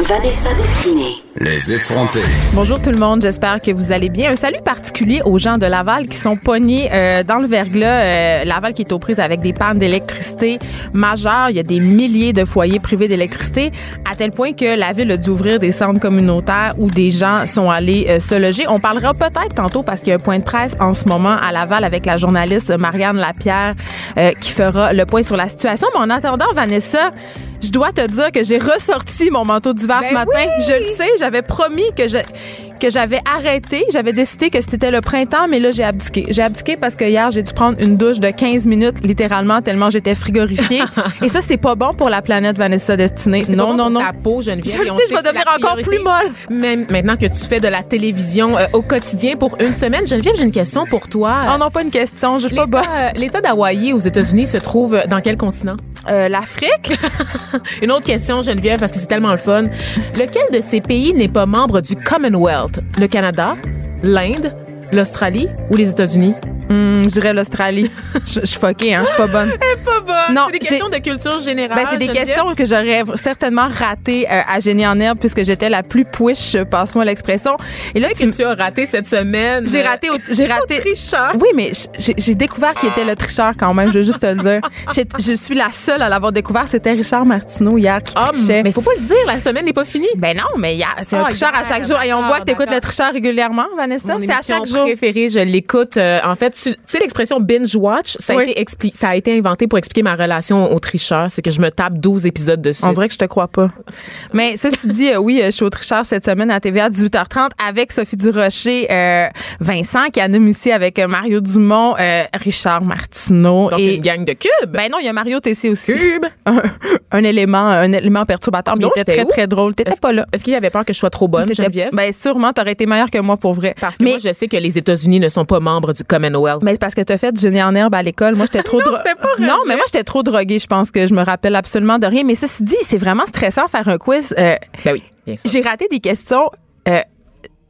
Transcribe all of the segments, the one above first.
Vanessa Destinée. Les effrontés. Bonjour tout le monde, j'espère que vous allez bien. Un salut particulier aux gens de Laval qui sont pognés euh, dans le verglas. Euh, Laval qui est aux prises avec des pannes d'électricité majeures. Il y a des milliers de foyers privés d'électricité, à tel point que la ville a dû ouvrir des centres communautaires où des gens sont allés euh, se loger. On parlera peut-être tantôt parce qu'il y a un point de presse en ce moment à Laval avec la journaliste Marianne Lapierre euh, qui fera le point sur la situation. Mais en attendant, Vanessa, je dois te dire que j'ai ressorti mon manteau d'hiver Ben matin. oui! Je le sais, j'avais promis que je que j'avais arrêté, j'avais décidé que c'était le printemps, mais là j'ai abdiqué. J'ai abdiqué parce que hier j'ai dû prendre une douche de 15 minutes littéralement tellement j'étais frigorifiée. Et ça c'est pas bon pour la planète Vanessa Destinée. Non non non. pour Ta peau, Geneviève. Je le sais, je vais devenir encore plus molle. Même maintenant que tu fais de la télévision euh, au quotidien pour une semaine, Geneviève, j'ai une question pour toi. Oh non pas une question, je suis pas bonne. L'État euh, l'État d'Hawaï aux États-Unis se trouve dans quel continent? Euh, L'Afrique. Une autre question, Geneviève, parce que c'est tellement le fun. Lequel de ces pays n'est pas membre du Commonwealth? Le Canada, l'Inde, l'Australie ou les États-Unis? Hum, je dirais l'Australie. Je je suis fuckée hein, je suis pas bonne. Pas bonne. Non, c'est des questions de culture générale. Ben, c'est des questions que j'aurais certainement ratées euh, à Génie en herbe puisque j'étais la plus push, passe-moi l'expression. Et là, tu que tu as raté cette semaine? J'ai raté, au- j'ai raté. tricheur. Oui, mais j'ai découvert qu'il était le tricheur quand même. Je veux juste te le dire. Je suis la seule à l'avoir découvert. C'était Richard Martineau hier qui Ah, trichait. mais faut pas le dire, la semaine n'est pas finie. Ben non, mais il y a- c'est un Ah, tricheur à chaque jour. Et on d'accord, voit que tu écoutes le tricheur régulièrement, Vanessa. C'est à chaque jour. Préférée, je l'écoute. euh, en fait, tu sais l'expression binge watch, ça a Oui. été expli- ça a été inventé pour expliquer ma relation au tricheur, c'est que je me tape 12 épisodes dessus. On dirait que je te crois pas. Mais ceci dit, euh, oui, euh, je suis au tricheur cette semaine à TVA à 18h30 avec Sophie Durocher, euh, Vincent qui anime ici avec euh, Mario Dumont, Richard Martineau Donc et une gang de cubes. Ben non, il y a Mario Tessier aussi. Cube. Un, un élément, un élément perturbateur, mais il était très où? très drôle. T'étais pas là. Est-ce qu'il avait peur que je sois trop bonne, Geneviève? Ben sûrement, t'aurais été meilleure que moi pour vrai. Parce que mais, moi, je sais que les États-Unis ne sont pas membres du Commonwealth. mais c'est parce que t'as fait du génie en herbe à l'école. Moi, j'étais trop dro- Non, rejet. mais moi, j'étais trop droguée. Je pense que je me rappelle absolument de rien. Mais ceci dit, c'est vraiment stressant faire un quiz. Euh, Ben oui, bien sûr. J'ai raté des questions. euh,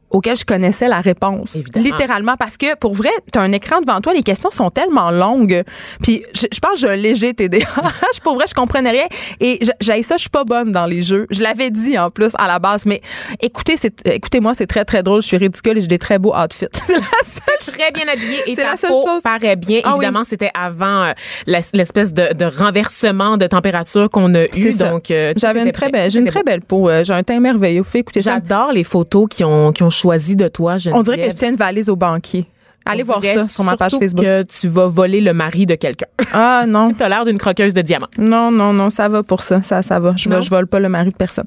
auxquelles je connaissais la réponse. Évidemment. Littéralement. Parce que, pour vrai, t'as un écran devant toi, les questions sont tellement longues. Puis, je, je pense que j'ai un léger TDAH. pour vrai, je comprenais rien. Et j'ai ça, je suis pas bonne dans les jeux. Je l'avais dit, en plus, à la base. Mais écoutez, c'est, écoutez-moi, c'est très, très drôle. Je suis ridicule et j'ai des très beaux outfits. C'est la seule très bien habillée et ta la seule peau chose. paraît bien. Ah oui. Évidemment, c'était avant euh, l'espèce de, de renversement de température qu'on a eu. Ça. Donc, euh, J'avais une très belle, j'ai une très belle peau. Euh, J'ai un teint merveilleux. J'adore les photos qui ont, qui ont choisi de toi, Geneviève. On dirait que j'étais une valise au banquier. Allez On voir ça sur ma page surtout Facebook. que tu vas voler le mari de quelqu'un. Ah non. T'as l'air d'une croqueuse de diamants. Non, non, non, ça va pour ça. Ça, ça va. Je, Non? vole- je vole pas le mari de personne.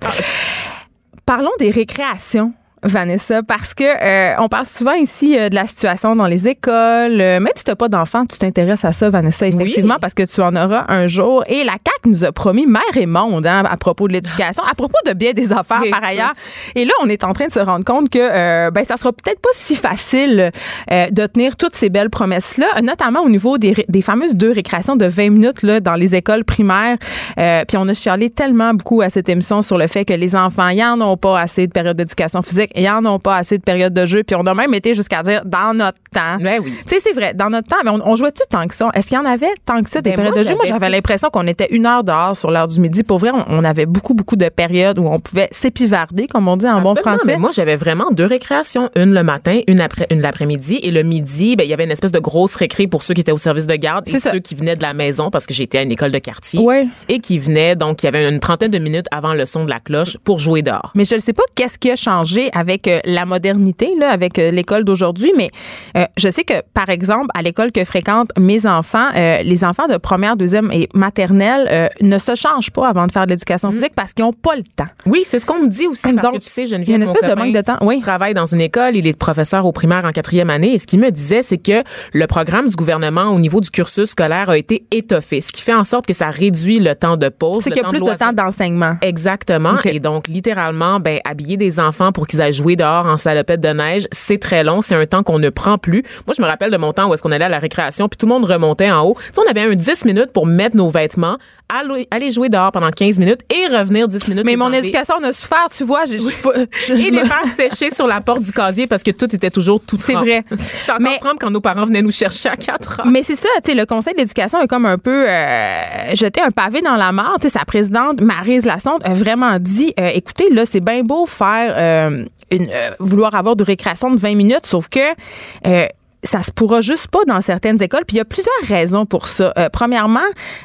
Parlons des récréations. Vanessa, parce que euh, on parle souvent ici euh, de la situation dans les écoles. Euh, même si t'as pas d'enfant, tu t'intéresses à ça, Vanessa, effectivement, Oui. parce que tu en auras un jour. Et la CAQ nous a promis mère et monde hein, à propos de l'éducation, à propos de bien des affaires par ailleurs. Et là, on est en train de se rendre compte que euh, ben ça sera peut-être pas si facile euh, de tenir toutes ces belles promesses-là, notamment au niveau des, des fameuses deux récréations de 20 minutes là, dans les écoles primaires. Euh, puis on a chialé tellement beaucoup à cette émission sur le fait que les enfants, ils en ont pas assez de période d'éducation physique, ils en ont pas assez de période de jeu. Puis on a même été jusqu'à dire dans notre temps. Ben oui. Tu sais, c'est vrai, dans notre temps, mais on, on jouait-tu tant que ça? Est-ce qu'il y en avait tant que ça, des Ben, périodes moi, de jeu? Moi, j'avais tout- l'impression qu'on était une heure dehors sur l'heure du midi. Pour vrai, on, on avait beaucoup, beaucoup de périodes où on pouvait s'épivarder, comme on dit en bon français. mais moi, j'avais vraiment deux récréations. Une le matin, une après, une l'après-midi. Et le midi, ben, il y avait une espèce de grosse récré pour ceux qui étaient au service de garde et ça. ceux qui venaient de la maison parce que j'étais à une école de quartier. Ouais. Et qui venaient, donc, il y avait une trentaine de minutes avant le son de la cloche pour jouer dehors. Mais je ne sais pas qu'est-ce qui a changé avec euh, la modernité, là, avec euh, l'école d'aujourd'hui, mais euh, je sais que, par exemple, à l'école que fréquentent mes enfants, euh, les enfants de première, deuxième et maternelle euh, ne se changent pas avant de faire de l'éducation physique parce qu'ils n'ont pas le temps. Oui, c'est ce qu'on me dit aussi. Parce Donc, que tu sais, Geneviève, il y a une espèce de manque de temps. Oui. travaille dans une école, il est professeur au primaire en quatrième année. Et ce qu'il me disait, c'est que le programme du gouvernement au niveau du cursus scolaire a été étoffé, ce qui fait en sorte que ça réduit le temps de pause. C'est qu'il y a plus de temps d'enseignement. Exactement. Et donc, littéralement, ben, habiller des enfants pour qu'ils aillent jouer dehors en salopette de neige, c'est très long. C'est un temps qu'on ne prend plus. Moi, je me rappelle de mon temps où est-ce qu'on allait à la récréation puis tout le monde remontait en haut. Tu sais, on avait un 10 minutes pour mettre nos vêtements, aller, jouer dehors pendant 15 minutes et revenir 10 minutes. Mais mon éducation en a souffert, tu vois. Je, je- je- je Et les faire sécher sur la porte du casier parce que tout était toujours tout C'est vrai. C'est encore Mais- quand nos parents venaient nous chercher à 4 heures. Mais c'est ça, tu sais, le Conseil de l'éducation a comme un peu euh, jeté un pavé dans la mare. Tu sais, sa présidente, Maryse Lassonde, a vraiment dit, euh, écoutez, là, c'est bien beau faire, euh, une, euh, vouloir avoir de récréation de 20 minutes, sauf que... euh, ça se pourra juste pas dans certaines écoles. Puis il y a plusieurs raisons pour ça. Euh, premièrement,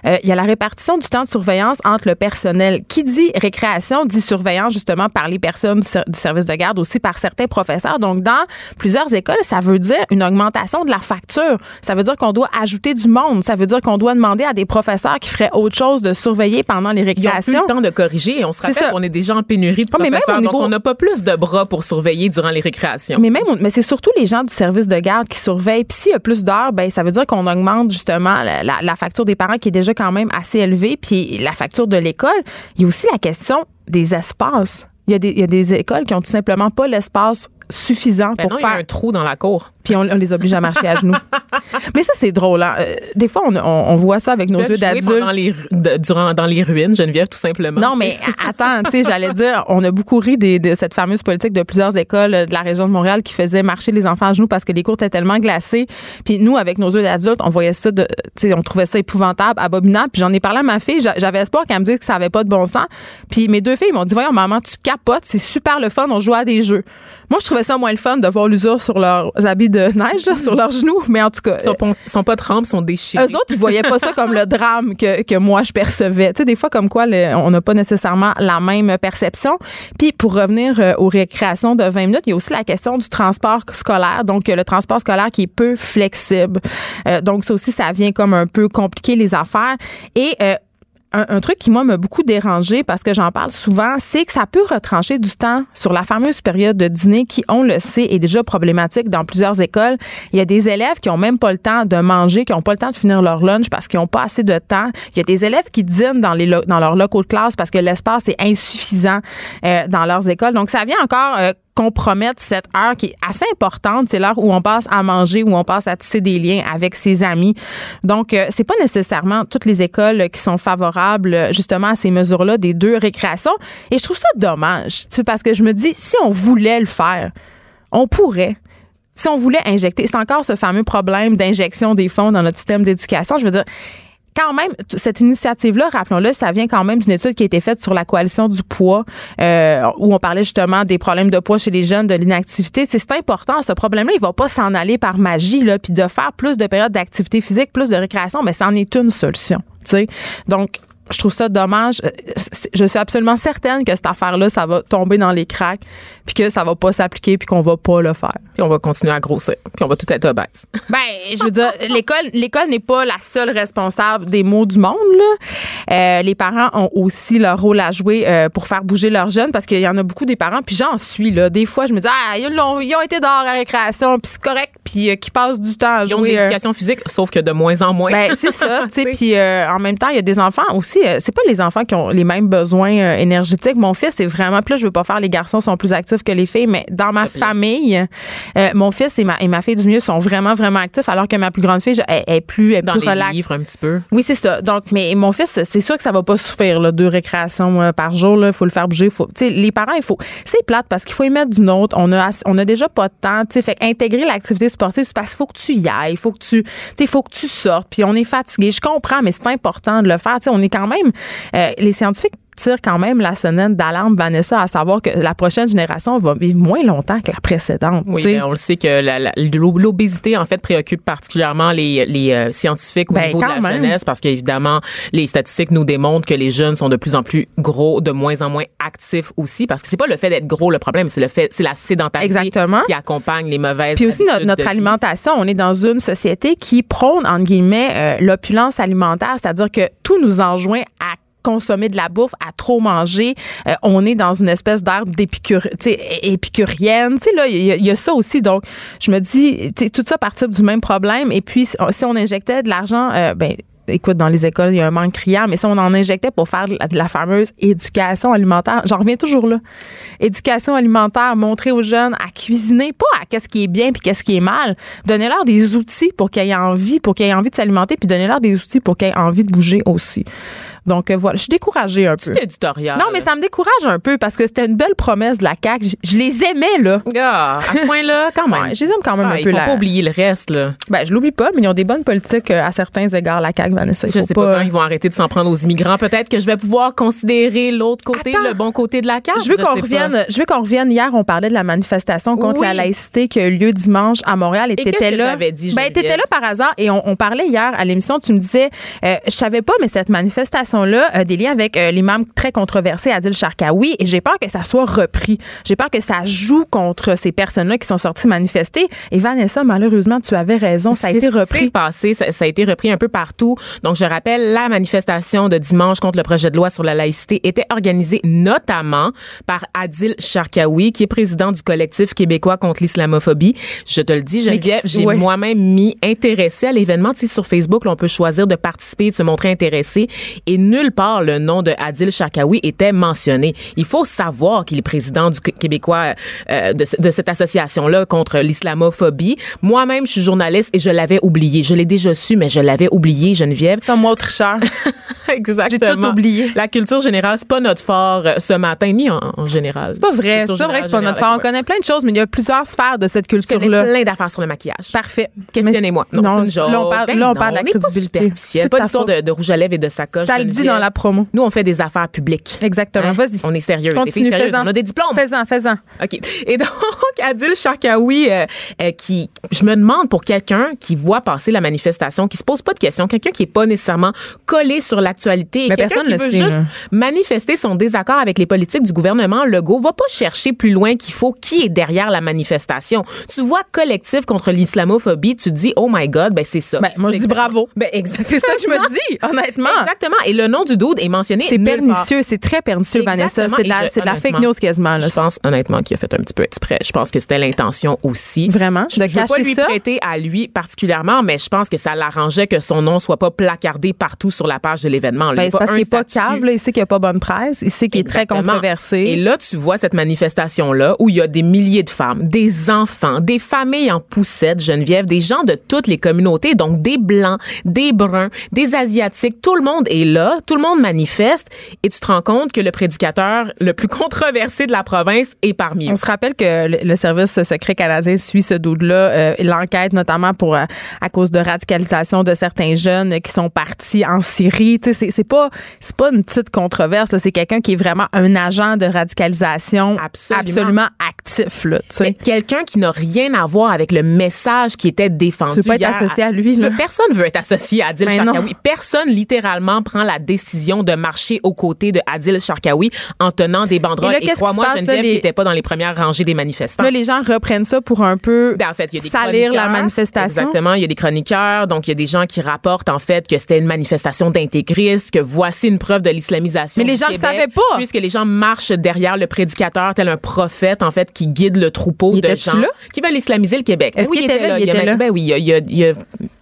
euh, il y a la répartition du temps de surveillance entre le personnel. Qui dit récréation dit surveillance justement par les personnes du, ser- du service de garde, aussi par certains professeurs. Donc dans plusieurs écoles, ça veut dire une augmentation de la facture. Ça veut dire qu'on doit ajouter du monde. Ça veut dire qu'on doit demander à des professeurs qui feraient autre chose de surveiller pendant les Ils ont plus récréations. le temps de corriger. On se rappelle qu'on est déjà en pénurie de Ah, mais même professeurs, niveau- donc on n'a pas plus de bras pour surveiller durant les récréations. Mais même, mais c'est surtout les gens du service de garde qui Puis s'il y a plus d'heures, ben ça veut dire qu'on augmente justement la, facture des parents qui est déjà quand même assez élevée. Puis la facture de l'école. Il y a aussi la question des espaces. Il y a des, il y a des écoles qui ont tout simplement pas l'espace suffisant Ben pour non, il y a faire un trou dans la cour. puis on, on les oblige à marcher à genoux. Mais ça, c'est drôle. hein. Euh, Des fois, on, on- on voit ça avec nos yeux d'adultes. pendant les, ru- de- durant, dans les ruines, Geneviève, tout simplement. Non, mais attends, tu sais, j'allais dire, on a beaucoup ri des- de cette fameuse politique de plusieurs écoles euh, de la région de Montréal qui faisaient marcher les enfants à genoux parce que les cours étaient tellement glacés. Puis nous, avec nos yeux d'adultes, on voyait ça, tu sais, on trouvait ça épouvantable, abominable. Puis j'en ai parlé à ma fille, j'a- j'avais espoir qu'elle me dise que ça avait pas de bon sens. Puis mes deux filles m'ont dit, voyons, maman, tu capotes, c'est super le fun, on joue à des jeux. Moi, je trouvais ça moins le fun de voir l'usure sur leurs habits de neige, là, sur leurs genoux. Mais en tout cas, Ils sont, pon- sont pas trempes, sont déchirés. eux autres, ils voyaient pas ça comme le drame que, que moi je percevais. Tu sais, des fois, comme quoi, le- on n'a pas nécessairement la même perception. Puis, pour revenir euh, aux récréations de 20 minutes, il y a aussi la question du transport scolaire. Donc, euh, le transport scolaire qui est peu flexible. Euh, donc, ça aussi, ça vient comme un peu compliquer les affaires. Et euh, un, un truc qui, moi, m'a beaucoup dérangé parce que j'en parle souvent, c'est que ça peut retrancher du temps sur la fameuse période de dîner qui, on le sait, est déjà problématique dans plusieurs écoles. Il y a des élèves qui ont même pas le temps de manger, qui ont pas le temps de finir leur lunch parce qu'ils ont pas assez de temps. Il y a des élèves qui dînent dans, les leurs locaux de classe parce que l'espace est insuffisant euh, dans leurs écoles. Donc, ça vient encore euh, compromettre cette heure qui est assez importante. C'est l'heure où on passe à manger, où on passe à tisser des liens avec ses amis. Donc, euh, c'est pas nécessairement toutes les écoles qui sont favorables justement à ces mesures-là des deux récréations. Et je trouve ça dommage, tu parce que je me dis, si on voulait le faire, on pourrait. Si on voulait injecter, c'est encore ce fameux problème d'injection des fonds dans notre système d'éducation. Je veux dire, quand même, cette initiative-là, rappelons-le, ça vient quand même d'une étude qui a été faite sur la coalition du poids, euh, où on parlait justement des problèmes de poids chez les jeunes, de l'inactivité. C'est important. Ce problème-là, il va pas s'en aller par magie, là, puis de faire plus de périodes d'activité physique, plus de récréation, mais ça en est une solution. tu sais. Donc, je trouve ça dommage. Euh, Je suis absolument certaine que cette affaire-là, ça va tomber dans les cracks, puis que ça va pas s'appliquer, puis qu'on va pas le faire. Puis on va continuer à grossir. Puis on va tout être obèse. Ben, je veux dire, l'école, l'école n'est pas la seule responsable des maux du monde. Là. Euh, les parents ont aussi leur rôle à jouer euh, pour faire bouger leurs jeunes, parce qu'il y en a beaucoup des parents. Puis j'en suis là. Des fois, je me dis, ah, ils ont, ils ont été dehors à récréation, puis c'est correct, puis euh, qui passent du temps à Ils ont de jouer. euh, l'éducation physique, sauf que de moins en moins. ben, c'est ça, tu sais. Puis euh, en même temps, il y a des enfants aussi. euh, c'est pas les enfants qui ont les mêmes besoins euh, énergétiques. Mon fils, c'est vraiment. Puis là, je veux pas faire les garçons sont plus actifs que les filles, mais dans ma famille, euh, mon fils et ma, et ma fille du milieu sont vraiment, vraiment actifs, alors que ma plus grande fille, je- elle, est plus, elle est dans plus les livres un petit peu. Oui, c'est ça. Donc, mais mon fils, c'est sûr que ça va pas souffrir là, deux récréations euh, par jour. Il faut le faire bouger. Faut, les parents, il faut. C'est plate parce qu'il faut y mettre du nôtre. On a, on a déjà pas de temps. Fait intégrer l'activité sportive, c'est parce qu'il faut que tu y ailles. Il faut que tu, faut que tu sortes. Puis on est fatigué. Je comprends, mais c'est important de le faire. On est quand même. euh, les scientifiques tirent quand même la sonnette d'alarme, Vanessa, à savoir que la prochaine génération va vivre moins longtemps que la précédente. Oui, ben, on le sait que l'obésité, en fait, préoccupe particulièrement les, les euh, scientifiques au Ben, niveau de la même. jeunesse parce qu'évidemment, les statistiques nous démontrent que les jeunes sont de plus en plus gros, de moins en moins actifs aussi parce que c'est pas le fait d'être gros le problème, c'est le fait, c'est la sédentarité Exactement. qui accompagne les mauvaises Puis aussi notre, alimentation, on est dans une société qui prône entre guillemets euh, l'opulence alimentaire, c'est-à-dire que tout nous enjoint à consommer de la bouffe, à trop manger. Euh, on est dans une espèce d'ère épicurienne. Il y, a- ça aussi. Donc, je me dis, tout ça partir du même problème. Et puis, si on- injectait de l'argent, euh, ben, écoute, dans les écoles, il y a un manque criant, mais si on en injectait pour faire de la, de la fameuse éducation alimentaire, j'en reviens toujours là. Éducation alimentaire, montrer aux jeunes à cuisiner, pas à qu'est-ce qui est bien puis qu'est-ce qui est mal. Donnez-leur des outils pour qu'ils aient envie, pour qu'ils aient envie de s'alimenter, puis donnez-leur des outils pour qu'ils aient envie de bouger aussi. Donc, euh, voilà, je suis découragée un peu. Petit éditorial. Non, mais ça me décourage un peu parce que c'était une belle promesse de la CAQ. Je, je les aimais, là. Ah, à ce point-là, quand même. Ouais, je les aime quand même Ah, un il peu. faut là. pas oublier le reste, là. Ben, je l'oublie pas, mais ils ont des bonnes politiques euh, à certains égards, la CAQ, Vanessa. Je sais pas quand ils vont arrêter de s'en prendre aux immigrants. Peut-être que je vais pouvoir considérer l'autre côté, Attends. le bon côté de la carte. Je veux qu'on pas. revienne. Je veux qu'on revienne. Hier, on parlait de la manifestation contre Oui. la laïcité qui a eu lieu dimanche à Montréal. Et, qu'est-ce t'étais que là. j'avais dit, ben, t'étais là par hasard et on, on parlait hier à l'émission. Tu me disais, euh, je savais pas, mais cette manifestation-là a des liens avec euh, l'imam très controversé Adil Sharkawi et j'ai peur que ça soit repris. J'ai peur que ça joue contre ces personnes-là qui sont sorties manifester. Et Vanessa, malheureusement, tu avais raison. Ça a été repris. passé, ça, ça a été repris un peu partout. Donc, je rappelle, la manifestation de dimanche contre le projet de loi sur la laïcité était organisée notamment par Adil Sharkawi, qui est président du collectif québécois contre l'islamophobie. Je te le dis, Geneviève, j'ai ouais. moi-même mis intéressé à l'événement. Tu sais, sur Facebook, là, on peut choisir de participer, de se montrer intéressé. Et nulle part, le nom de Adil Sharkawi était mentionné. Il faut savoir qu'il est président du Qu- québécois euh, de, ce- de cette association-là contre l'islamophobie. Moi-même, je suis journaliste et je l'avais oublié. Je l'ai déjà su, mais je l'avais oublié, Geneviève. Comme moi, tricheur. Exactement. J'ai tout oublié. La culture générale, c'est pas notre fort euh, ce matin, ni en, en général. C'est pas vrai. C'est pas vrai que c'est pas notre fort. On connaît plein de choses, mais il y a plusieurs sphères de cette culture-là. plein d'affaires sur le maquillage. Parfait. Questionnez-moi. Non, c'est joke. là, on parle, Ben là, on non, parle de la pas crédibilité. C'est Pas d'histoire faute. de, de rouge à lèvres et de sacoche. Ça le dit dans la promo. Nous, on fait des affaires publiques. Exactement. Hein? Vas-y. On est sérieux. Continue, fais-en. On a des diplômes. Fais-en, fais-en. OK. Et donc, Adil Sharkawi, euh, euh, qui, je me demande pour quelqu'un qui voit passer la manifestation, qui se pose pas de questions, quelqu'un qui est pas nécessairement collé sur l'actualité, quelqu'un qui le veut sait, juste là. manifester son désaccord avec les politiques du gouvernement Legault, va pas chercher plus loin qu'il faut qui est derrière la manifestation. Tu vois collectif contre l'islamophobie, tu dis, oh my God, ben c'est ça. Ben, moi, je dis bravo. Ben. C'est ça que je me dis, honnêtement. Exactement. Et le nom du dude est mentionné. C'est pernicieux, c'est très pernicieux, Vanessa. C'est de la, je- c'est de la fake news quasiment. Là. Je pense honnêtement qu'il a fait un petit peu exprès. Je pense que c'était l'intention aussi. Vraiment? Je, je veux pas lui ça? prêter à lui particulièrement, mais je pense que ça l'arrangeait que son nom soit pas placardé partout sur la page de l'événement. Ben, c'est parce qu'il est pas cave, là. Il sait qu'il n'y a pas bonne presse. Il sait qu'il est très controversé. Et là, tu vois cette manifestation-là où il y a des milliers de femmes, des enfants, des familles en poussette, Geneviève, des gens de toutes les communautés, donc des blancs, des bruns, des asiatiques, tout le monde est là, tout le monde manifeste et tu te rends compte que le prédicateur le plus controversé de la province est parmi eux. On se rappelle que le, service secret canadien suit ce doute-là, euh, l'enquête notamment pour euh, à cause de radicalisation de certains jeunes qui sont partis en Syrie. Tu sais, c'est- pas c'est pas une petite controverse. C'est quelqu'un qui est vraiment un agent de radicalisation Absolument. absolument actif. Là, tu sais. Quelqu'un qui n'a rien à voir avec le message qui était défendu. Tu veux pas être associé à lui, là? personne veut être associé à Adil. Personne, littéralement, prend la décision de marcher aux côtés de Adil Sharkawi en tenant des banderoles. Et Et, crois-moi, Geneviève, les- qui n'était pas dans les premières rangées des manifestants. Là, les gens reprennent ça pour un peu Ben, en fait, il y a des salir la manifestation. Exactement. Il y a des chroniqueurs. Donc, il y a des gens qui rapportent, en fait, que c'était une manifestation d'intégristes, que voici une preuve de l'islamisation. Mais les gens Québec, savaient pas. Puisque les gens marchent derrière le prédicateur, tel un prophète, en fait, qui guide le troupeau Il de gens là? qui veulent islamiser le Québec. Est-ce Ben oui, qu'il était là? Il était là? Ben oui, il a, il a- il a-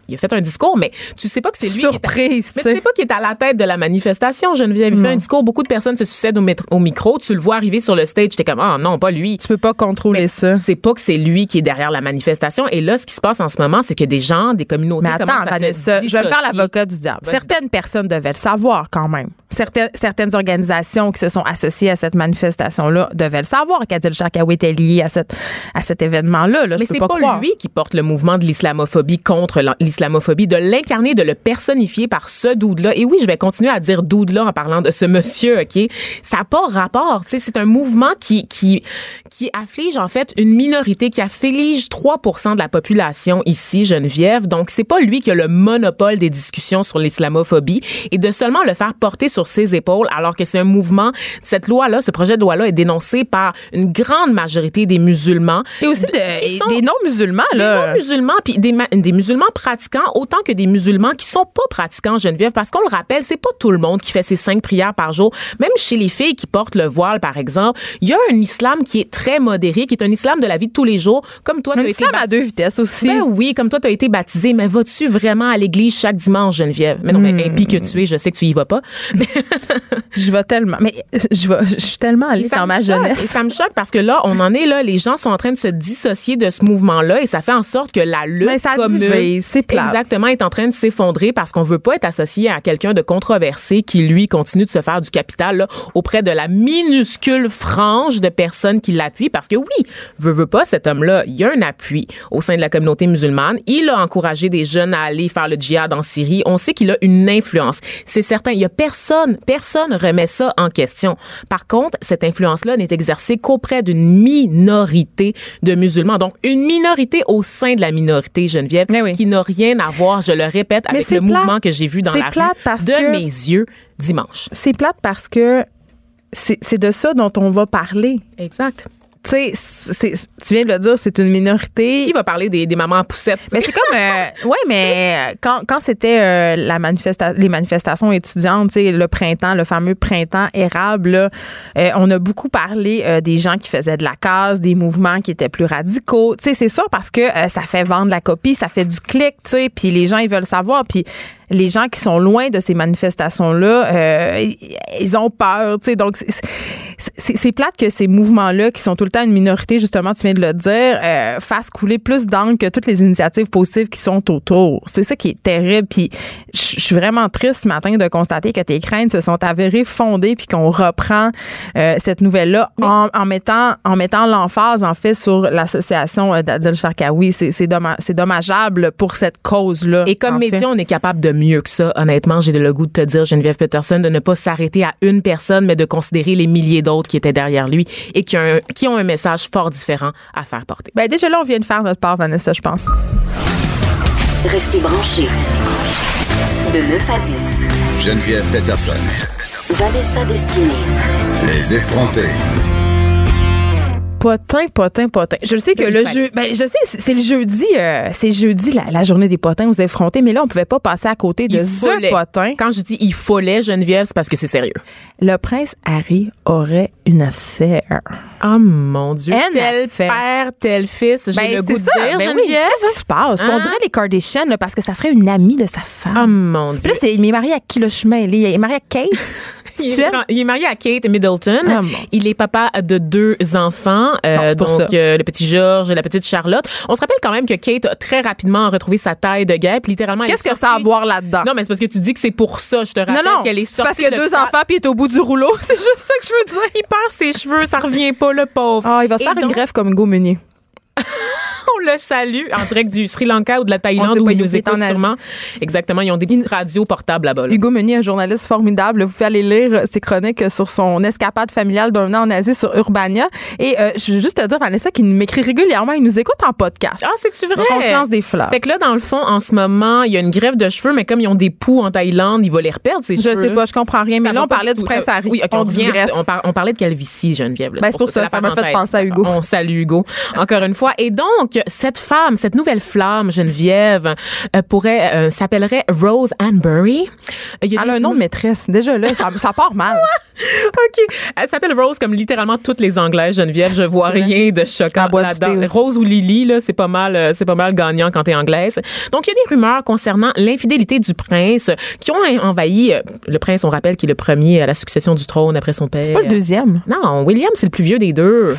il a fait un discours, mais tu sais pas que c'est lui qui est à- Surprise, mais tu sais. pas qu'il est à la tête de la manifestation, Geneviève. Il fait un discours, beaucoup de personnes se succèdent au, micro. Tu le vois arriver sur le stage, t'es comme, ah non, pas lui. Tu peux pas contrôler Mais ça. Tu sais pas que c'est lui qui est derrière la manifestation. Et là, ce qui se passe en ce moment, c'est que des gens, des communautés Mais attends, Vanessa, je vais faire l'avocat du diable. Certaines personnes devaient le savoir quand même. Certaines, certaines organisations qui se sont associées à cette manifestation-là devaient le savoir qu'Adil Sharkawi était lié à, cette, à cet événement-là. Là, Mais je c'est pas, pas, lui qui porte le mouvement de l'islamophobie contre l'en- l'islamophobie, de l'incarner, de le personnifier par ce dude-là. Et oui, je vais continuer à dire dude-là en parlant de ce monsieur, OK? Ça n'a pas rapport. Tu sais, c'est un mouvement qui, qui, qui afflige, en fait, une minorité, qui afflige 3 de la population ici, Geneviève. Donc, c'est pas lui qui a le monopole des discussions sur l'islamophobie et de seulement le faire porter sur ses épaules alors que c'est un mouvement, cette loi-là, ce projet de loi-là est dénoncé par une grande majorité des musulmans. Et aussi de- de- qui et sont- des non-musulmans. des là. non-musulmans, puis des, des musulmans pratiquants autant que des musulmans qui sont pas pratiquants, Geneviève, parce qu'on le rappelle, c'est pas tout le monde qui fait ses cinq prières par jour. Même chez les filles qui portent le voile, par exemple, il y a un islam qui est très modéré, qui est un islam de la vie de tous les jours, comme toi, Un été islam à deux vitesses aussi. ben oui, comme toi, tu as été baptisé, mais vas-tu vraiment à l'église chaque dimanche, Geneviève? Mais non, mais Hmm. impie que tu es, je sais que tu y vas pas. Je vais tellement. Mais je, vais, je suis tellement allée dans ma choque. Et jeunesse. ça me choque parce que là, on en est là, les gens sont en train de se dissocier de ce mouvement-là et ça fait en sorte que la lutte Mais ça commune divise, exactement est en train de s'effondrer parce qu'on veut pas être associé à quelqu'un de controversé qui lui continue de se faire du capital là, auprès de la minuscule frange de personnes qui l'appuient parce que oui, veut veut pas cet homme-là, il y a un appui au sein de la communauté musulmane, il a encouragé des jeunes à aller faire le djihad en Syrie, on sait qu'il a une influence. C'est certain, il y a personne, personne remet ça en question. Par contre, cette influence-là n'est exercée qu'auprès d'une minorité de musulmans. Donc une minorité au sein de la minorité Geneviève Eh oui. qui n'a rien à voir, je le répète, avec le plate. mouvement que j'ai vu dans la plate rue parce de que- mes yeux dimanche. C'est plate parce que c'est c'est de ça dont on va parler. Exact. Tu sais, tu viens de le dire, c'est une minorité. Qui va parler des, des mamans à poussettes? Mais c'est comme, euh, ouais, mais euh, quand, quand c'était euh, la manifesta les manifestations étudiantes, tu sais, le printemps, le fameux printemps érable, là, euh, on a beaucoup parlé euh, des gens qui faisaient de la case, des mouvements qui étaient plus radicaux. Tu sais, c'est ça parce que euh, ça fait vendre la copie, ça fait du clic, tu sais, puis les gens ils veulent savoir, puis les gens qui sont loin de ces manifestations-là, euh, ils- ils ont peur, tu sais. Donc, c'est- plate que ces mouvements-là, qui sont tout le temps une minorité, justement, tu viens de le dire, euh, fassent couler plus d'encre que toutes les initiatives positives qui sont autour. C'est ça qui est terrible. Puis, je suis vraiment triste ce matin de constater que tes craintes se sont avérées fondées, puis qu'on reprend euh, cette nouvelle-là en, en mettant en mettant l'emphase, en fait, sur l'association euh, d'Adil Sharkawi. C'est c'est dommage- dommageable pour cette cause-là. Et comme fait. média, on est capable de mieux que ça. Honnêtement, j'ai le goût de te dire, Geneviève Peterson, de ne pas s'arrêter à une personne, mais de considérer les milliers d'autres qui étaient derrière lui et qui ont, un, qui ont un message fort différent à faire porter. Ben, déjà là, on vient de faire notre part, Vanessa, je pense. Restez branchés. De 9 à 10. Geneviève Peterson. Vanessa Destinée. Les effrontés. Potin, potin, potin. Je sais que Ben, le jeu, ben, je sais, c'est le jeudi, euh, c'est jeudi la, la journée des potins aux effrontés, mais là on pouvait pas passer à côté de ce potin. Quand je dis il fallait, Geneviève, c'est parce que c'est sérieux. Le prince Harry aurait une affaire. Oh mon Dieu. Un tel affaire. père, tel fils, j'ai Ben, le goût c'est de ça. dire, Ben oui, Geneviève. Qu'est-ce qui se passe? Hein? On dirait les Kardashians là, parce que ça serait une amie de sa femme. Oh mon Dieu. Puis là, c'est, il est marié à qui le chemin? Il est marié à Kate? Il est, il est marié à Kate Middleton. Dieu. il est papa de deux enfants, euh, pour donc euh, le petit George et la petite Charlotte. On se rappelle quand même que Kate a très rapidement retrouvé sa taille de guêpe. Littéralement, Qu'est-ce est que ça a à sortie- voir là-dedans? Non, mais c'est parce que tu dis que c'est pour ça. Je te rappelle non, non. qu'elle est c'est parce sortie. qu'il y a de deux enfants puis il est au bout du rouleau. C'est juste ça que je veux dire. Il perd ses cheveux, ça revient pas, le pauvre. Ah, il va se faire une greffe comme Hugo Meunier. On le salue en direct du Sri Lanka ou de la Thaïlande où ils il nous écoutent sûrement. Exactement. Ils ont des petites radios portables là-bas. là. Hugo Meunier, un journaliste formidable. Vous pouvez aller lire ses chroniques sur son escapade familiale d'un an en Asie sur Urbania. Et euh, je veux juste te dire, Vanessa, qu'il m'écrit régulièrement. Il nous écoute en podcast. Ah, c'est-tu vrai? Donc, on se lance des fleurs. Fait que là, dans le fond, en ce moment, il y a une grève de cheveux, mais comme ils ont des poux en Thaïlande, il va les reperdre, ces Je cheveux. sais pas, je comprends rien. Mais Ça là, on parlait du prince Harry. Oui, on, parlait de calvitie, Geneviève. là. Ben, c'est pour ça, ça m'a fait penser à Hugo. On salue Hugo, encore une fois. Et donc, cette femme, cette nouvelle flamme, Geneviève, euh, pourrait, euh, s'appellerait Rose Anbury. Elle a un nom de maîtresse. Déjà là, ça, ça part mal. OK. Elle s'appelle Rose comme littéralement toutes les Anglaises, Geneviève. Je vois rien de choquant là-dedans. Rose ou Lily, là, c'est pas mal, euh, c'est pas mal gagnant quand t'es anglaise. Donc, il y a des rumeurs concernant l'infidélité du prince qui ont envahi, euh, le prince, on rappelle, qui est le premier à la succession du trône après son père. C'est pas le deuxième. Non, William, c'est le plus vieux des deux.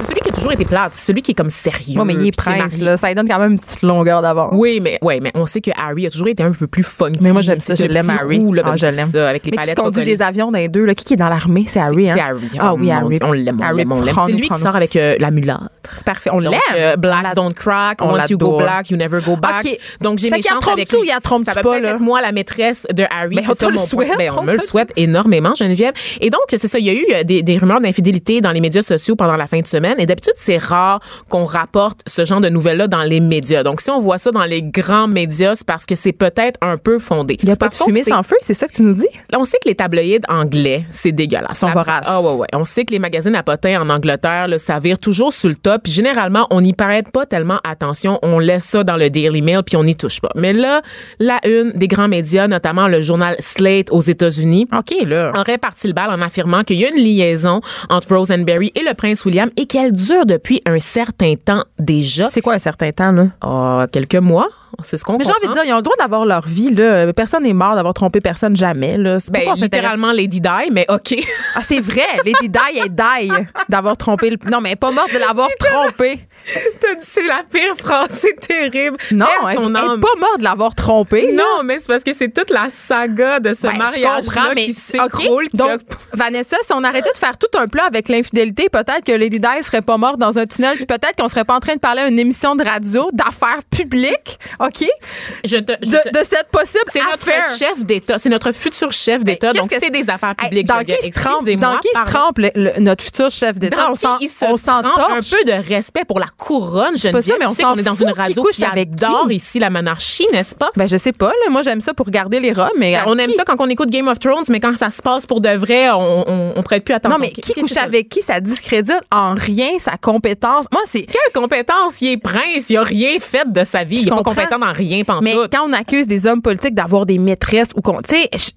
C'est celui qui a toujours été plate. C'est celui qui est comme sérieux. Oui, mais il est prince, là. Ça lui donne quand même une petite longueur d'avance. Oui, mais ouais, mais on sait que Harry a toujours été un peu plus funky. Mais moi, j'aime ça. Je l'aime, Harry. roux, là, Ah, je l'aime. ça, avec les Mais qui palettes conduit recollées. des avions dans les deux, là? Qui qui est dans l'armée? C'est Harry, hein? C'est Harry. Ah oui, Harry. On l'aime, on l'aime, on l'aime. C'est lui qui sort avec euh, la mulâtre. C'est parfait. On l'aime. euh, Blacks don't crack. on Once you go black, you never go back. Donc, j'ai mes qu'il y a chances avec lui. il y a trompe Ça pas, là? moi, la maîtresse de Harry. Mais on le souhaite. Ben, on me le souhaite énormément, Geneviève. Et donc, c'est ça. Il y a eu euh, des rumeurs d'infidélité dans les médias sociaux pendant la fin de semaine. Et d'habitude, c'est rare qu'on rapporte ce genre de nouvelles-là dans les médias. Donc, si on voit ça dans les grands médias, c'est parce que c'est peut-être un peu fondé. Il n'y a pas de fumée sans feu, c'est ça que tu nous dis? Là, on sait que les tabloïds anglais, c'est dégueulasse. Sont voraces. Ah ouais, ouais. On sait que les magazines à potins en Angleterre, là, ça vire toujours sur le top. Puis généralement, on n'y prête pas tellement attention. On laisse ça dans le Daily Mail puis on n'y touche pas. Mais là, la une des grands médias, notamment le journal Slate aux États-Unis, OK, là. aurait parti le bal en affirmant qu'il y a une liaison entre Rosenberry et le prince William et qu'elle dure depuis un certain temps déjà. C'est quoi un certain temps, là? Ah, quelques mois, c'est ce qu'on Mais j'ai envie de dire, ils ont le droit d'avoir leur vie, là. Personne n'est mort d'avoir trompé personne jamais, là. C'est ben, littéralement Lady Di, mais OK. Ah, c'est vrai. Lady Di est die d'avoir trompé le. Non, mais elle est pas morte de l'avoir trompé. T'as dit c'est la pire phrase, c'est terrible. Non, Elle, elle, son elle est âme. pas morte de l'avoir trompé. là. Non, mais c'est parce que c'est toute la saga de ce Ben, je mariage comprends, mais qui s'écroule. Donc, a- Vanessa, si on arrêtait de faire tout un plat avec l'infidélité, peut-être que Lady Di serait pas morte dans un tunnel, puis peut-être qu'on serait pas en train de parler à une émission de radio d'affaires publiques, OK? je te- je De, te- de cette possible c'est notre chef d'État, c'est notre futur chef d'État, Qu'est-ce donc que c'est des affaires Hey, publiques. dans qui se trempe, Excusez-moi, dans qui se pardon. trempe le- le- notre futur chef d'État? On s'en un peu de respect pour la couronne, pas Geneviève. ça, mais on s'en qu'on est dans une qui radio qui avec adore qui. ici la monarchie, n'est-ce pas? Ben, je sais pas, là. Moi, j'aime ça pour garder les rats, mais. à On aime qui? ça quand on écoute Game of Thrones, mais quand ça se passe pour de vrai, on, on, on prête plus attention. Non, mais qui couche avec qui, ça discrédite en rien sa compétence. Moi, c'est. Quelle compétence? Il est prince, il a rien fait de sa vie. Je il est pas compétent dans rien, pantoute. Mais quand on accuse des hommes politiques d'avoir des maîtresses ou qu'on. Tu sais, je-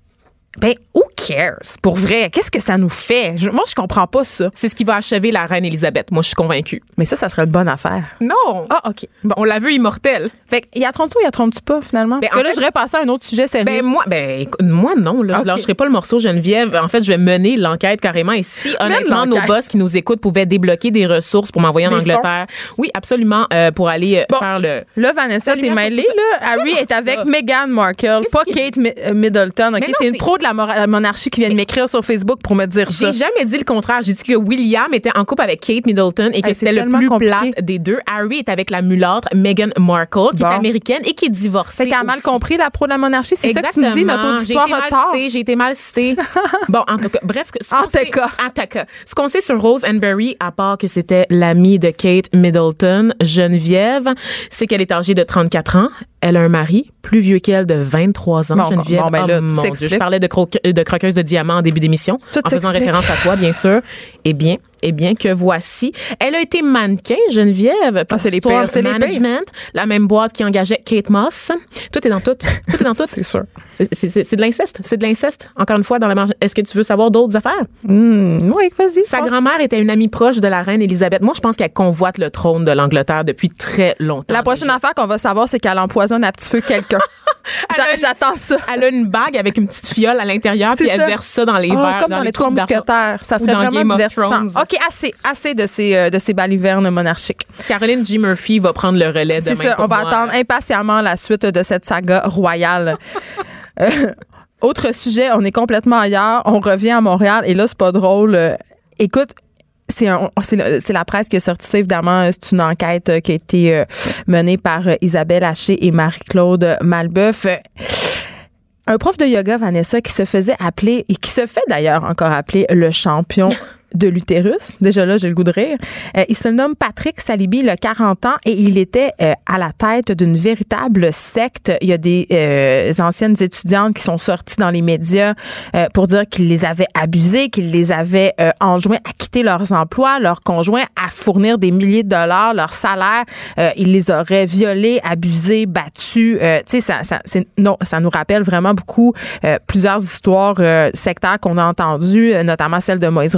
ben, who cares? Pour vrai, qu'est-ce que ça nous fait? Je- moi, je comprends pas ça. C'est ce qui va achever la reine Elisabeth. Moi, je suis convaincue. Mais ça, ça serait une bonne affaire. Non! Ah, OK. Bon. On l'a vu immortel. Fait que, y a trompe-tu ou y a trompe-tu pas, finalement? Ben, Parce que là, fait- je voudrais passer à un autre sujet sérieux. Ben moi, ben moi non, là, Ok. je lâcherai pas le morceau Geneviève. En fait, je vais mener l'enquête carrément. Et si honnêtement nos boss qui nous écoutent pouvaient débloquer des ressources pour m'envoyer en Des Angleterre, oui, absolument, euh, pour aller euh, Bon. faire le. Là, Vanessa, t'es mêlée, là. Harry est avec? Meghan Markle, pas Kate euh, Middleton, OK? C'est une pro de la, monarchie qui vient de m'écrire sur Facebook pour me dire ça. J'ai jamais dit le contraire. J'ai dit que William était en couple avec Kate Middleton et que c'était le plus compliqué. plate des deux. Harry est avec la mulâtre Meghan Markle, qui Bon. est américaine et qui est divorcée. C'est qu'elle a mal compris la pro de la monarchie. C'est ça que tu me dis, notre J'ai auditoire été mal retard. citée, J'ai été mal citée. bon, en tout cas, bref. En tout cas. En tout cas. Ce qu'on sait sur Rose Anbury, à part que c'était l'amie de Kate Middleton, Geneviève, c'est qu'elle est âgée de 34 ans. Elle a un mari plus vieux qu'elle de 23 ans, Bon, Geneviève. bon, ben Oh, là, tout mon Dieu, je parlais de, croque- de croqueuse de diamants en début d'émission, en faisant référence à toi, bien sûr. Eh bien, eh bien que voici. Elle a été mannequin, Geneviève, pour Ah, c'est les pires, c'est les. Management, la même boîte qui engageait Kate Moss. Tout est dans tout. Tout est dans tout. c'est sûr. C'est- de l'inceste. C'est de l'inceste. Encore une fois, dans la marge. Est-ce que tu veux savoir d'autres affaires? Hmm, oui, vas-y. Sa grand-mère était une amie proche de la reine Elisabeth. Moi, je pense qu'elle convoite le trône de l'Angleterre depuis très longtemps. La prochaine affaire qu'on va savoir, c'est qu'elle empoisonne à petit feu quelqu'un. J'attends ça. Elle a une bague avec une petite fiole à l'intérieur, C'est puis elle ça. verse ça dans les Ah, verres. comme dans, les trois mousquetaires. Ça serait dans vraiment Game divertissant. OK, assez, assez de ces, euh, de ces balivernes monarchiques. Caroline G. Murphy va prendre le relais C'est demain. ça, pour on va moi. attendre impatiemment la suite de cette saga royale. Euh, autre sujet, on est complètement ailleurs. On revient à Montréal et là, c'est pas drôle. Euh, Écoute, c'est la presse qui a sorti ça, évidemment. euh, C'est une enquête euh, qui a été euh, menée par Isabelle Haché et Marie-Claude Malbeuf. Un prof de yoga, Vanessa, qui se faisait appeler, et qui se fait d'ailleurs encore appeler le champion de l'utérus. Déjà là, j'ai le goût de rire. Euh, il se nomme Patrick Salibi, il a 40 ans, et il était euh, à la tête d'une véritable secte. Il y a des euh, anciennes étudiantes qui sont sorties dans les médias euh, pour dire qu'il les avait abusées, qu'il les avait euh, enjoints à quitter leurs emplois, leurs conjoints à fournir des milliers de dollars, leur salaire. Euh, il les aurait violés, abusés, battus. Euh, tu sais, ça, ça, non, ça nous rappelle vraiment beaucoup plusieurs histoires sectaires qu'on a entendues, notamment celle de Moïse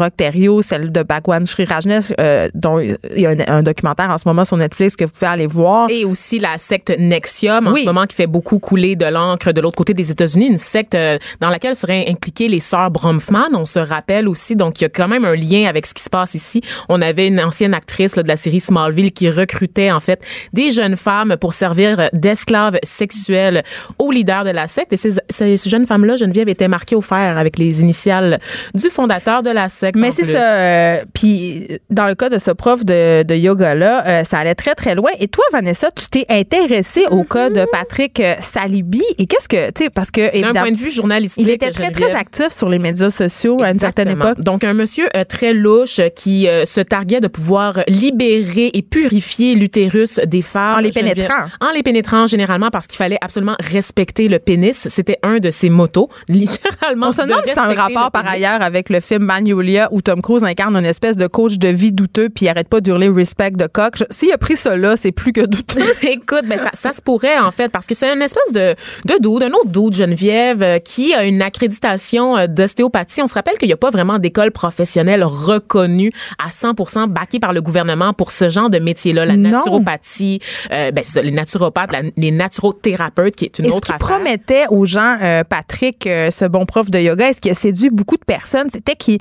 Celle de Bhagwan Sri Rajneesh, euh, dont il y a un, un documentaire en ce moment sur Netflix que vous pouvez aller voir. Et aussi la secte Nexium, en Oui. ce moment, qui fait beaucoup couler de l'encre de l'autre côté des États-Unis, une secte euh, dans laquelle seraient impliquées les sœurs Bromfman. On se rappelle aussi, donc il y a quand même un lien avec ce qui se passe ici. On avait une ancienne actrice là, de la série Smallville qui recrutait en fait des jeunes femmes pour servir d'esclaves sexuels aux leaders de la secte. Et ces, ces jeunes femmes-là, Geneviève, étaient marquées au fer avec les initiales du fondateur de la secte. Mais c'est plus. euh, Puis dans le cas de ce prof de, de yoga-là, euh, ça allait très, très loin. Et toi, Vanessa, tu t'es intéressée au cas de Patrick euh, Salibi. Et qu'est-ce que, tu sais, parce que, D'un point de vue journalistique, il était très, très actif sur les médias sociaux à une certaine époque. Donc, un monsieur euh, très louche qui se targuait de pouvoir libérer et purifier l'utérus des femmes. En les pénétrant. En les pénétrant, généralement, parce qu'il fallait absolument respecter le pénis. C'était un de ses motos, littéralement. On se de demande si c'est un rapport par ailleurs avec le film Magnolia où Tom Cruise incarne une espèce de coach de vie douteux puis il arrête pas d'hurler respect de coq. S'il a pris là, c'est plus que douteux. Écoute, ben ça, ça se pourrait en fait parce que c'est une espèce de de dude, un autre dude Geneviève euh, qui a une accréditation euh, d'ostéopathie. On se rappelle qu'il n'y a pas vraiment d'école professionnelle reconnue à 100% backée par le gouvernement pour ce genre de métier-là, la Non. naturopathie, euh, ben les naturopathes, la- les naturothérapeutes qui est une autre qu'il affaire. promettait aux gens, euh, Patrick, euh, ce bon prof de yoga, est-ce qu'il a séduit beaucoup de personnes? C'était qu'il